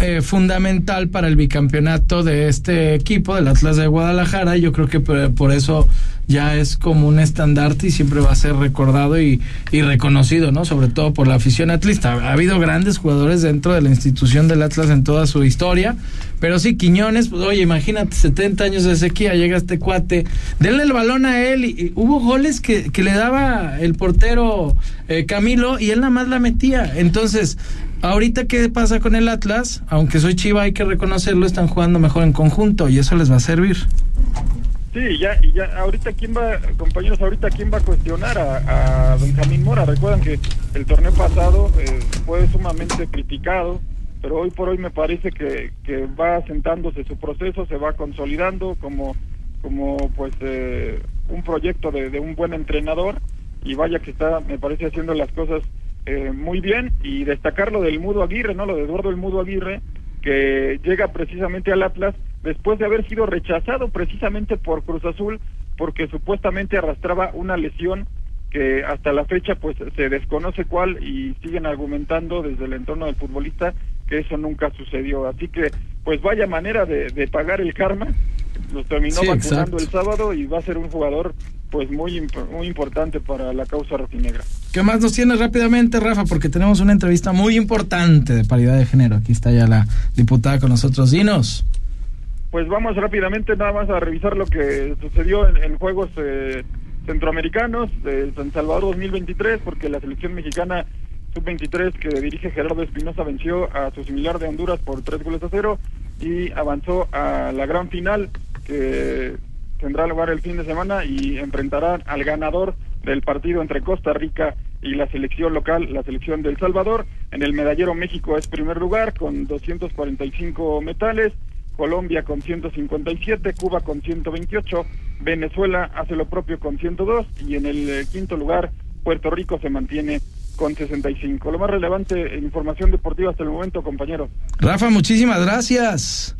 eh, fundamental para el bicampeonato de este equipo, del Atlas de Guadalajara. Yo creo que por, eso ya es como un estandarte y siempre va a ser recordado y, reconocido, ¿no? Sobre todo por la afición atlista. Ha habido grandes jugadores dentro de la institución del Atlas en toda su historia, pero sí, Quiñones, pues oye, imagínate, 70 años de sequía, llega este cuate, denle el balón a él y, hubo goles que, que, le daba el portero eh, Camilo y él nada más la metía. Entonces, ahorita qué pasa con el Atlas, aunque soy Chiva hay que reconocerlo, están jugando mejor en conjunto y eso les va a servir. Sí, ya, ya, ahorita quién va, compañeros, ahorita quién va a cuestionar a, Benjamín Mora. Recuerdan que el torneo pasado eh, fue sumamente criticado, pero hoy por hoy me parece que, que va asentándose su proceso, se va consolidando como, como pues eh, un proyecto de, de un buen entrenador y vaya que está, me parece, haciendo las cosas eh, muy bien y destacar lo del Mudo Aguirre, ¿no? Lo de Eduardo el Mudo Aguirre, que llega precisamente al Atlas después de haber sido rechazado precisamente por Cruz Azul porque supuestamente arrastraba una lesión que hasta la fecha pues se desconoce cuál y siguen argumentando desde el entorno del futbolista que eso nunca sucedió. Así que pues vaya manera de, de pagar el karma. Los terminó vacunando el sábado y va a ser un jugador pues muy, muy importante para la causa rojinegra. ¿Qué más nos tienes rápidamente, Rafa? Porque tenemos una entrevista muy importante de paridad de género. Aquí está ya la diputada con nosotros. Dinos. Pues vamos rápidamente nada más a revisar lo que sucedió en, Juegos eh, Centroamericanos de San Salvador 2023, porque la selección mexicana sub-23 que dirige Gerardo Espinosa venció a su similar de Honduras por tres goles a cero y avanzó a la gran final que tendrá lugar el fin de semana y enfrentará al ganador del partido entre Costa Rica y la selección local, la selección del Salvador. En el medallero México es primer lugar con 245 metales, Colombia con 157, Cuba con 128, Venezuela hace lo propio con 102 y en el eh, quinto lugar Puerto Rico se mantiene con 65. Lo más relevante en información deportiva hasta el momento, compañero. Rafa, muchísimas gracias.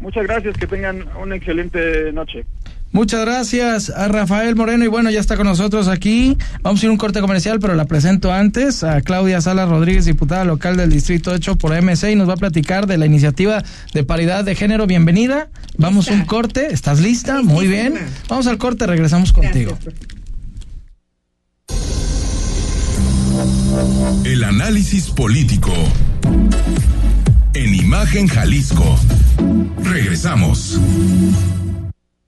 Muchas gracias, que tengan una excelente noche. Muchas gracias a Rafael Moreno y bueno, ya está con nosotros aquí. Vamos a ir a un corte comercial, pero la presento antes a Claudia Salas Rodríguez, diputada local del Distrito 8 por MC y nos va a platicar de la iniciativa de paridad de género. Bienvenida. Vamos a un corte. ¿Estás lista? Muy bien. Vamos al corte, regresamos contigo. El análisis político. En Imagen Jalisco. Regresamos.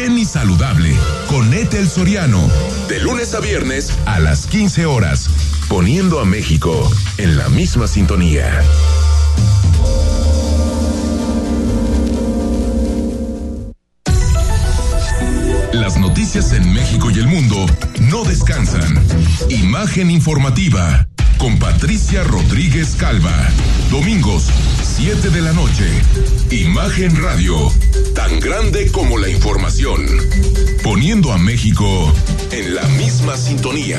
bien y saludable con Etel Soriano, de lunes a viernes a las 15 horas, poniendo a México en la misma sintonía. noticias en México y el mundo no descansan. Imagen informativa con Patricia Rodríguez Calva. Domingos, 7 de la noche. Imagen Radio, tan grande como la información. Poniendo a México en la misma sintonía.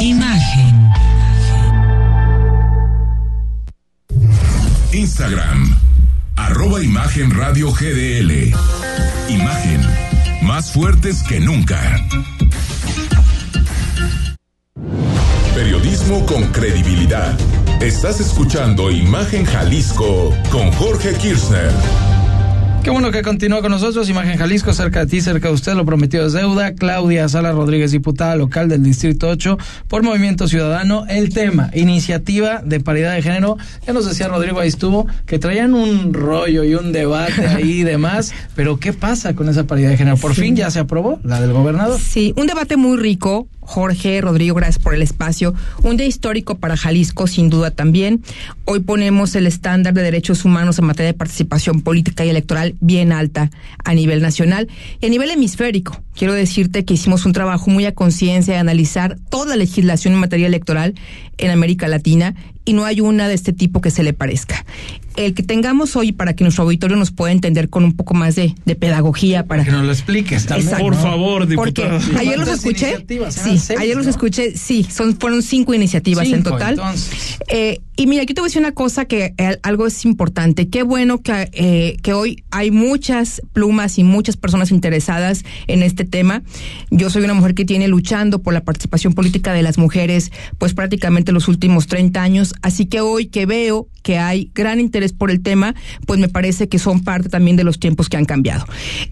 Imagen. Instagram, arroba Imagen Radio GDL. Imagen, más fuertes que nunca. Periodismo con credibilidad. Estás escuchando Imagen Jalisco con Jorge Kirchner. Qué bueno que continúa con nosotros. Imagen Jalisco, cerca de ti, cerca de usted, lo prometido es deuda. Claudia Sala Rodríguez, diputada local del Distrito 8 por Movimiento Ciudadano. El tema, iniciativa de paridad de género. Ya nos decía Rodrigo, ahí estuvo, que traían un rollo y un debate ahí y demás. Pero ¿qué pasa con esa paridad de género? ¿Por fin ya se aprobó la del gobernador? Sí, un debate muy rico. Jorge, Rodrigo, gracias por el espacio. Un día histórico para Jalisco, sin duda también. Hoy ponemos el estándar de derechos humanos en materia de participación política y electoral bien alta a nivel nacional y a nivel hemisférico. Quiero decirte que hicimos un trabajo muy a conciencia de analizar toda la legislación en materia electoral en América Latina y no hay una de este tipo que se le parezca. El que tengamos hoy para que nuestro auditorio nos pueda entender con un poco más de, de pedagogía para que nos lo expliques también. Exacto. Por favor, diputado. Porque ayer los escuché. Sí, seis, ayer los ¿no? escuché. Sí, son fueron cinco iniciativas en total. entonces. Eh, y mira, aquí te voy a decir una cosa que eh, algo es importante. Qué bueno que, eh, que hoy hay muchas plumas y muchas personas interesadas en este tema. Yo soy una mujer que tiene luchando por la participación política de las mujeres, pues prácticamente los últimos 30 años. Así que hoy que veo que hay gran interés por el tema, pues me parece que son parte también de los tiempos que han cambiado.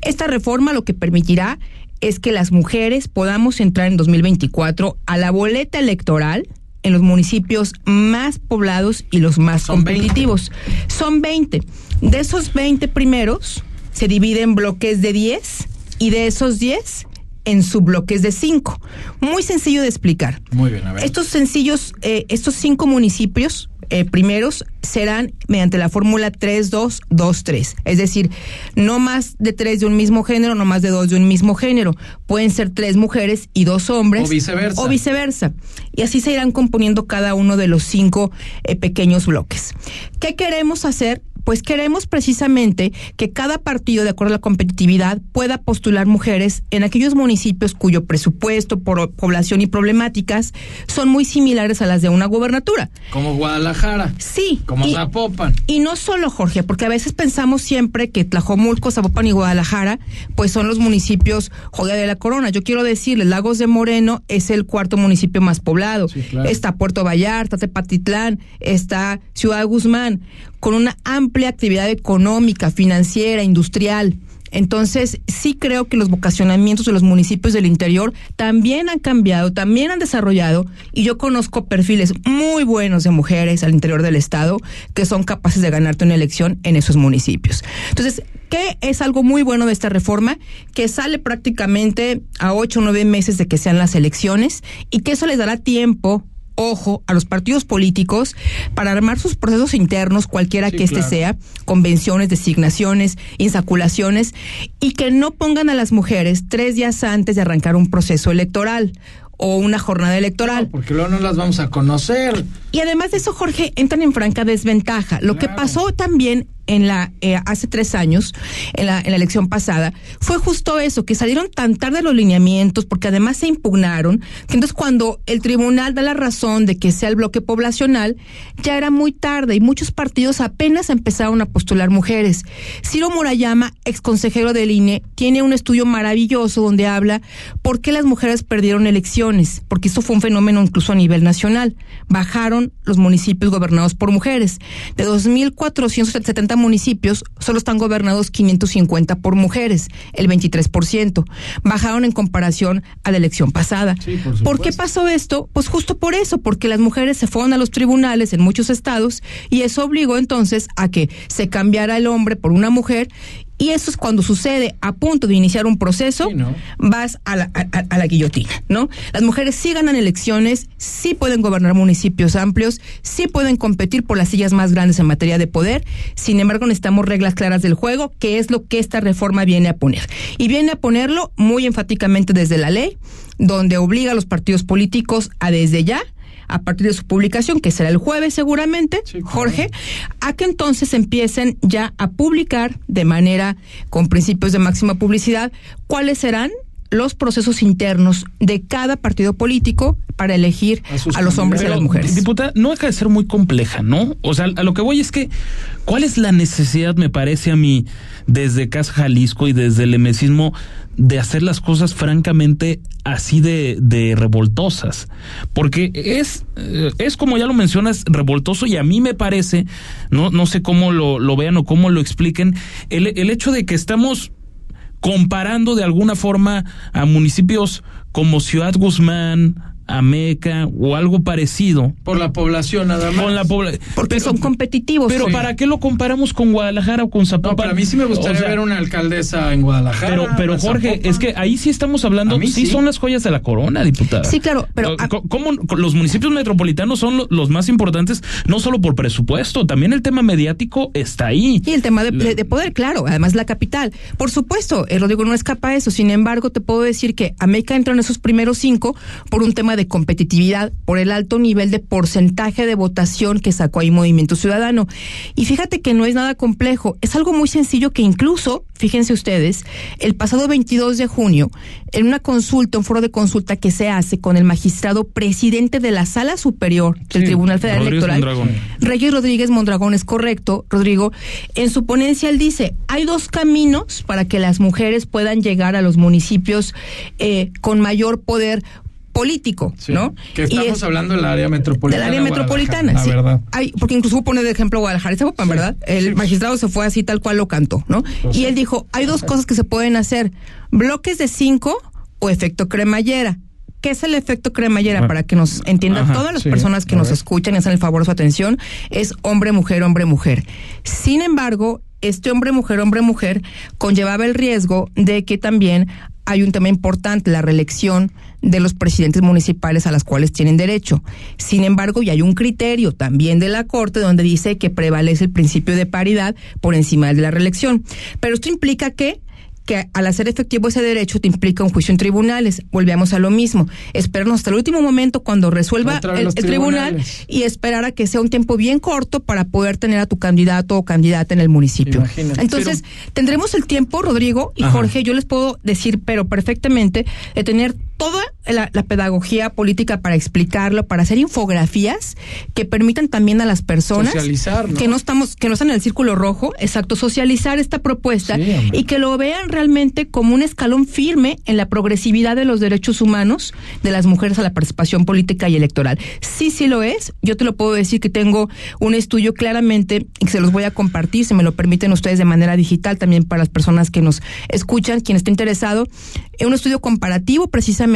Esta reforma lo que permitirá es que las mujeres podamos entrar en 2024 a la boleta electoral en los municipios más poblados y los más Son 20. competitivos. Son 20. De esos 20 primeros se dividen en bloques de 10 y de esos 10 en subbloques de 5. Muy sencillo de explicar. Muy bien, a ver. Estos sencillos, eh, estos cinco municipios eh, primeros serán mediante la fórmula 3-2-2-3. Es decir, no más de tres de un mismo género, no más de dos de un mismo género. Pueden ser tres mujeres y dos hombres. O viceversa. O viceversa. Y así se irán componiendo cada uno de los cinco eh, pequeños bloques. ¿Qué queremos hacer? Pues queremos precisamente que cada partido, de acuerdo a la competitividad, pueda postular mujeres en aquellos municipios cuyo presupuesto, por población y problemáticas son muy similares a las de una gobernatura. Como Guadalajara. Sí. Como y- Zapopan. y no solo, Jorge, porque a veces pensamos siempre que Tlajomulco, Zapopan y Guadalajara, pues son los municipios joya de la corona. Yo quiero decirles, Lagos de Moreno es el cuarto municipio más poblado. claro. Está Puerto Vallarta, Tepatitlán, está Ciudad Guzmán, con una amplia actividad económica, financiera, industrial. Entonces, sí creo que los vocacionamientos de los municipios del interior también han cambiado, también han desarrollado, y yo conozco perfiles muy buenos de mujeres al interior del Estado que son capaces de ganarte una elección en esos municipios. Entonces, ¿qué es algo muy bueno de esta reforma? Que sale prácticamente a ocho o nueve meses de que sean las elecciones y que eso les dará tiempo ojo a los partidos políticos para armar sus procesos internos, cualquiera Sí, que este claro. sea, convenciones, designaciones, insaculaciones, y que no pongan a las mujeres tres días antes de arrancar un proceso electoral o una jornada electoral. Porque luego no las vamos a conocer. Y además de eso, Jorge, entran en franca desventaja. Lo que pasó también en la eh, hace tres años, en la, en la elección pasada, fue justo eso, que salieron tan tarde los lineamientos, porque además se impugnaron, que entonces cuando el tribunal da la razón de que sea el bloque poblacional, ya era muy tarde y muchos partidos apenas empezaron a postular mujeres. Ciro Murayama, ex consejero del INE, tiene un estudio maravilloso donde habla por qué las mujeres perdieron elecciones, porque esto fue un fenómeno incluso a nivel nacional. Bajaron los municipios gobernados por mujeres. De 2.470 municipios, solo están gobernados 550 por mujeres, el 23%. Bajaron en comparación a la elección pasada. Sí, por ¿Por qué pasó esto? Pues justo por eso, porque las mujeres se fueron a los tribunales en muchos estados y eso obligó entonces a que se cambiara el hombre por una mujer Y eso es cuando sucede a punto de iniciar un proceso, vas a la, a, la, guillotina, ¿no? Las mujeres sí ganan elecciones, sí pueden gobernar municipios amplios, sí pueden competir por las sillas más grandes en materia de poder, sin embargo necesitamos reglas claras del juego, que es lo que esta reforma viene a poner. Y viene a ponerlo muy enfáticamente desde la ley, donde obliga a los partidos políticos a desde ya a partir de su publicación, que será el jueves seguramente, Jorge, a que entonces empiecen ya a publicar de manera con principios de máxima publicidad cuáles serán los procesos internos de cada partido político para elegir a, los hombres y a las mujeres. Diputada, no deja de ser muy compleja, ¿no? O sea, a lo que voy es que, ¿cuál es la necesidad, me parece a mí, desde Casa Jalisco y desde el emesismo, de hacer las cosas francamente así de, de revoltosas? Porque es, eh, es como ya lo mencionas, revoltoso y a mí me parece, no, no sé cómo lo, lo vean o cómo lo expliquen, el, el hecho de que estamos comparando de alguna forma a municipios como Ciudad Guzmán, Ameca o algo parecido. Por la población nada más. Con la Porque son competitivos. Pero ¿para qué lo comparamos con Guadalajara o con Zapopan? No, para mí sí me gustaría ver una alcaldesa en Guadalajara. Pero, pero Jorge, es que ahí sí estamos hablando, sí, son las joyas de la corona, diputada. Sí, claro, pero... ¿Cómo los municipios metropolitanos son los más importantes, no solo por presupuesto, también el tema mediático está ahí. Y el tema de, poder, claro, además la capital. Por supuesto, eh, digo no escapa a eso, sin embargo te puedo decir que Ameca entró en esos primeros cinco por un tema de competitividad, por el alto nivel de porcentaje de votación que sacó ahí Movimiento Ciudadano. Y fíjate que no es nada complejo, es algo muy sencillo que incluso, fíjense ustedes, el pasado 22 de junio, en una consulta, un foro de consulta que se hace con el magistrado presidente de la Sala Superior del Tribunal Federal Electoral, Reyes Rodríguez Mondragón, es correcto, Rodrigo, en su ponencia él dice, hay dos caminos para que las mujeres puedan llegar a los municipios eh, con mayor poder político, ¿no? Que estamos hablando del área metropolitana. Del área metropolitana, sí. verdad. Hay, porque incluso pone de ejemplo Guadalajara y Zapopan, ¿verdad? El magistrado se fue así tal cual lo cantó, ¿no? Pues y él dijo, hay dos cosas que se pueden hacer, bloques de cinco o efecto cremallera. ¿Qué es el efecto cremallera? Para que nos entiendan todas las personas que nos escuchan y hacen el favor de su atención, es hombre, mujer, hombre, mujer. Sin embargo, este hombre, mujer, hombre, mujer conllevaba el riesgo de que también hay un tema importante, la reelección de los presidentes municipales a las cuales tienen derecho. Sin embargo, y hay un criterio también de la Corte donde dice que prevalece el principio de paridad por encima de la reelección. Pero esto implica que que al hacer efectivo ese derecho te implica un juicio en tribunales. Volvemos a lo mismo. Esperarnos hasta el último momento cuando resuelva el, tribunal y esperar a que sea un tiempo bien corto para poder tener a tu candidato o candidata en el municipio. Entonces, tendremos el tiempo, Rodrigo y Jorge, yo les puedo decir, pero perfectamente, de tener toda la, pedagogía política para explicarlo, para hacer infografías que permitan también a las personas que no estamos, que no están en el círculo rojo, exacto, socializar esta propuesta y que lo vean realmente como un escalón firme en la progresividad de los derechos humanos de las mujeres a la participación política y electoral. Sí, sí lo es. Yo te lo puedo decir que tengo un estudio claramente y que se los voy a compartir, si me lo permiten ustedes de manera digital también para las personas que nos escuchan, quien esté interesado, un estudio comparativo precisamente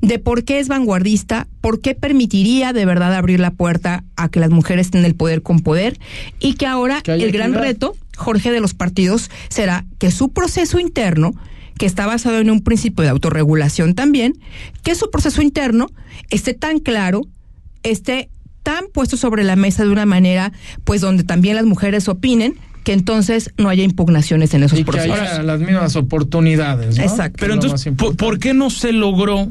de por qué es vanguardista, por qué permitiría de verdad abrir la puerta a que las mujeres tengan el poder con poder y que ahora el gran reto, Jorge, de los partidos será que su proceso interno que está basado en un principio de autorregulación también, que su proceso interno esté tan claro, esté tan puesto sobre la mesa de una manera, pues donde también las mujeres opinen, que entonces no haya impugnaciones en esos y procesos. Que haya las mismas oportunidades. ¿no? Exacto. Pero entonces, ¿por, qué no se logró,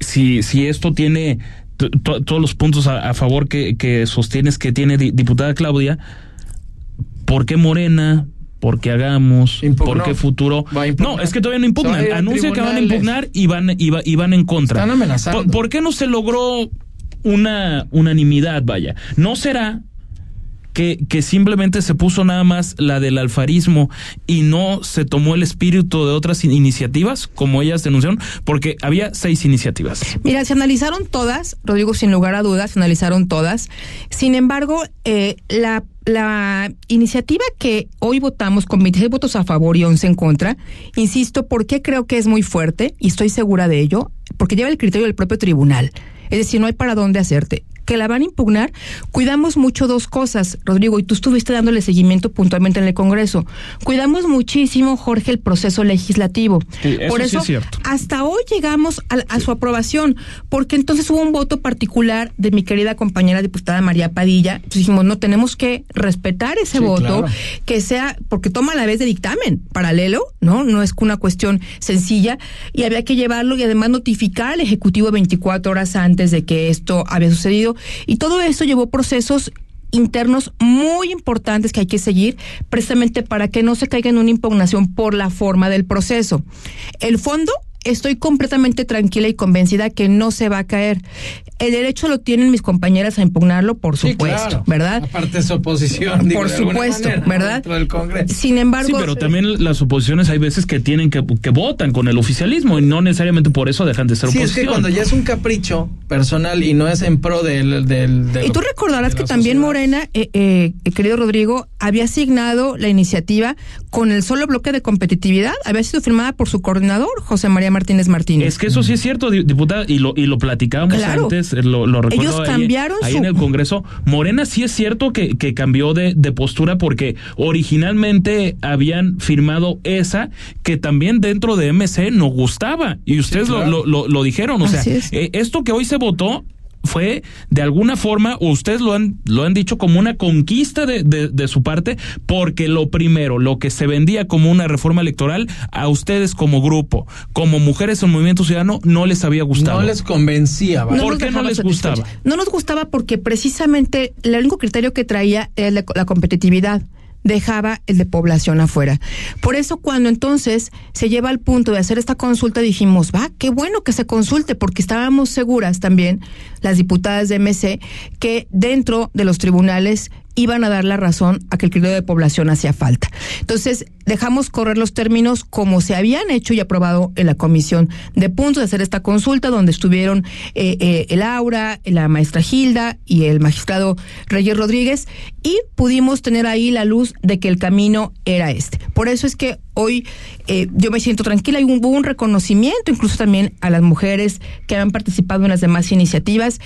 si, si esto tiene todos los puntos a, favor que, que, sostienes que tiene diputada Claudia, ¿por qué Morena? ¿Por qué hagamos? ¿Por qué futuro? No, es que todavía no impugnan. Anuncia que van a impugnar y van, y, van en contra. Están amenazando. ¿Por, qué no se logró una unanimidad, vaya? ¿No será que, que simplemente se puso nada más la del alfarismo y no se tomó el espíritu de otras iniciativas, como ellas denunciaron, porque había seis iniciativas. Mira, se analizaron todas, Rodrigo, sin lugar a dudas, se analizaron todas. Sin embargo, eh, la la iniciativa que hoy votamos con 26 votos a favor y 11 en contra, insisto, porque creo que es muy fuerte y estoy segura de ello, porque lleva el criterio del propio tribunal. Es decir, no hay para dónde hacerte que la van a impugnar, cuidamos mucho dos cosas, Rodrigo, y tú estuviste dándole seguimiento puntualmente en el Congreso. Cuidamos muchísimo, Jorge, el proceso legislativo. Por eso, hasta hoy llegamos a, su aprobación, porque entonces hubo un voto particular de mi querida compañera diputada María Padilla. Entonces dijimos, no, tenemos que respetar ese voto, que sea, porque toma la vez de dictamen paralelo, ¿no? No es una cuestión sencilla, y había que llevarlo y además notificar al Ejecutivo 24 horas antes de que esto había sucedido. Y todo eso llevó procesos internos muy importantes que hay que seguir precisamente para que no se caiga en una impugnación por la forma del proceso. El fondo estoy completamente tranquila y convencida que no se va a caer. El derecho lo tienen mis compañeras a impugnarlo, por supuesto, ¿verdad? Aparte de su oposición. por supuesto, ¿verdad? Del Congreso. Sin embargo. Sí, pero también las oposiciones hay veces que tienen que, que votan con el oficialismo y no necesariamente por eso dejan de ser sí, oposición. es que cuando ya es un capricho personal y no es en pro del. del, y tú recordarás que también Morena, eh, eh, querido Rodrigo, había asignado la iniciativa con el solo bloque de competitividad, había sido firmada por su coordinador, José María Martínez Martínez. Es que eso sí es cierto, diputada, y lo, y lo platicábamos antes, lo, lo recuerdo Ellos cambiaron ahí, en el Congreso. Morena sí es cierto que, que cambió de, de, postura porque originalmente habían firmado esa que también dentro de MC no gustaba. Y ustedes lo, lo, lo, dijeron. O sea, eh, esto que hoy se votó fue de alguna forma, ustedes lo han, lo han dicho como una conquista de, de, su parte, porque lo primero, lo que se vendía como una reforma electoral, a ustedes como grupo, como mujeres en Movimiento Ciudadano, no les había gustado. No les convencía. ¿Por qué no les gustaba? No nos gustaba porque precisamente el único criterio que traía era la competitividad dejaba el de población afuera. Por eso cuando entonces se lleva al punto de hacer esta consulta dijimos, va, qué bueno que se consulte porque estábamos seguras también las diputadas de MC que dentro de los tribunales iban a dar la razón a que el criterio de población hacía falta. Entonces, dejamos correr los términos como se habían hecho y aprobado en la comisión de puntos de hacer esta consulta, donde estuvieron eh, eh, el Aura, la maestra Gilda y el magistrado Reyes Rodríguez, y pudimos tener ahí la luz de que el camino era este. Por eso es que hoy eh, yo me siento tranquila y hubo un reconocimiento incluso también a las mujeres que han participado en las demás iniciativas.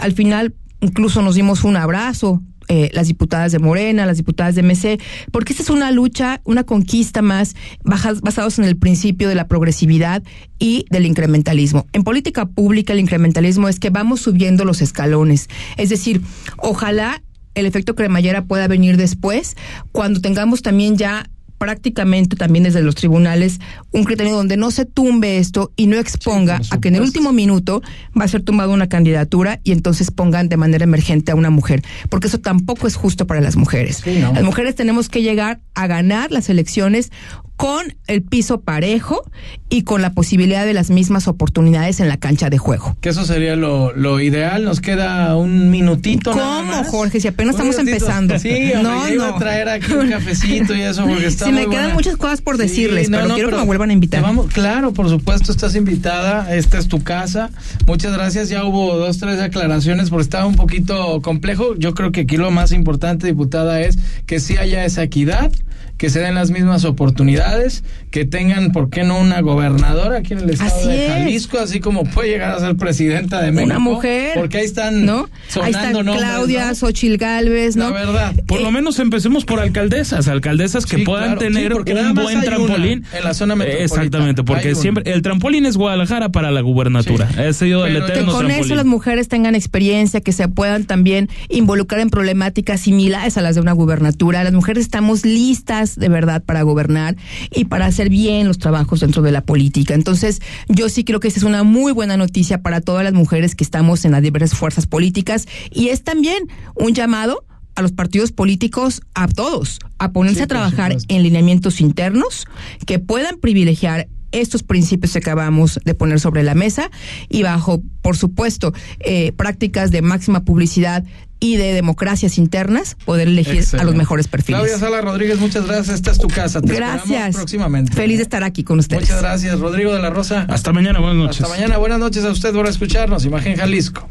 al final incluso nos dimos un abrazo eh, las diputadas de Morena, las diputadas de MC, porque esta es una lucha, una conquista más basados en el principio de la progresividad y del incrementalismo. En política pública el incrementalismo es que vamos subiendo los escalones, es decir, ojalá el efecto cremallera pueda venir después, cuando tengamos también ya prácticamente también desde los tribunales un criterio donde no se tumbe esto y no exponga a que en el último minuto va a ser tumbada una candidatura y entonces pongan de manera emergente a una mujer, porque eso tampoco es justo para las mujeres. Las mujeres tenemos que llegar a ganar las elecciones con el piso parejo y con la posibilidad de las mismas oportunidades en la cancha de juego. Que eso sería lo, lo ideal. Nos queda un minutito. ¿Cómo, Jorge? Si apenas estamos empezando. Sí, no, no. Iba a traer aquí un cafecito y eso porque está Sí, me quedan muchas cosas por decirles, pero quiero que me vuelvan a invitar. Vamos, claro, por supuesto, estás invitada. Esta es tu casa. Muchas gracias. Ya hubo dos, tres aclaraciones porque estaba un poquito complejo. Yo creo que aquí lo más importante, diputada, es que sí haya esa equidad que se den las mismas oportunidades, que tengan, ¿por qué no una gobernadora aquí en el estado de Jalisco, así como puede llegar a ser presidenta de México? Una mujer. Porque ahí están ¿no? ahí están Claudia, Xochil Gálvez, ¿no? La verdad. Por lo menos empecemos por alcaldesas, alcaldesas que puedan tener un buen trampolín. En la zona metropolitana. Exactamente, porque siempre el trampolín es Guadalajara para la gubernatura. Ese sido el eterno que con eso las mujeres tengan experiencia, que se puedan también involucrar en problemáticas similares a las de una gubernatura. Las mujeres estamos listas de verdad para gobernar y para hacer bien los trabajos dentro de la política. Entonces, yo sí creo que esa es una muy buena noticia para todas las mujeres que estamos en las diversas fuerzas políticas y es también un llamado a los partidos políticos, a todos, a ponerse a trabajar en lineamientos internos que puedan privilegiar estos principios que acabamos de poner sobre la mesa y bajo, por supuesto, eh, prácticas de máxima publicidad y de democracias internas, poder elegir a los mejores perfiles. Claudia Sala Rodríguez, muchas gracias. Esta es tu casa. Te gracias. próximamente. Feliz de estar aquí con ustedes. Muchas gracias, Rodrigo de la Rosa. Hasta mañana, buenas noches. Hasta mañana, buenas noches a usted por escucharnos. Imagen Jalisco.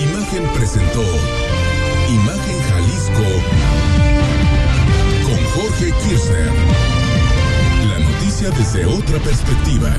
Imagen presentó Jorge. La noticia desde otra perspectiva.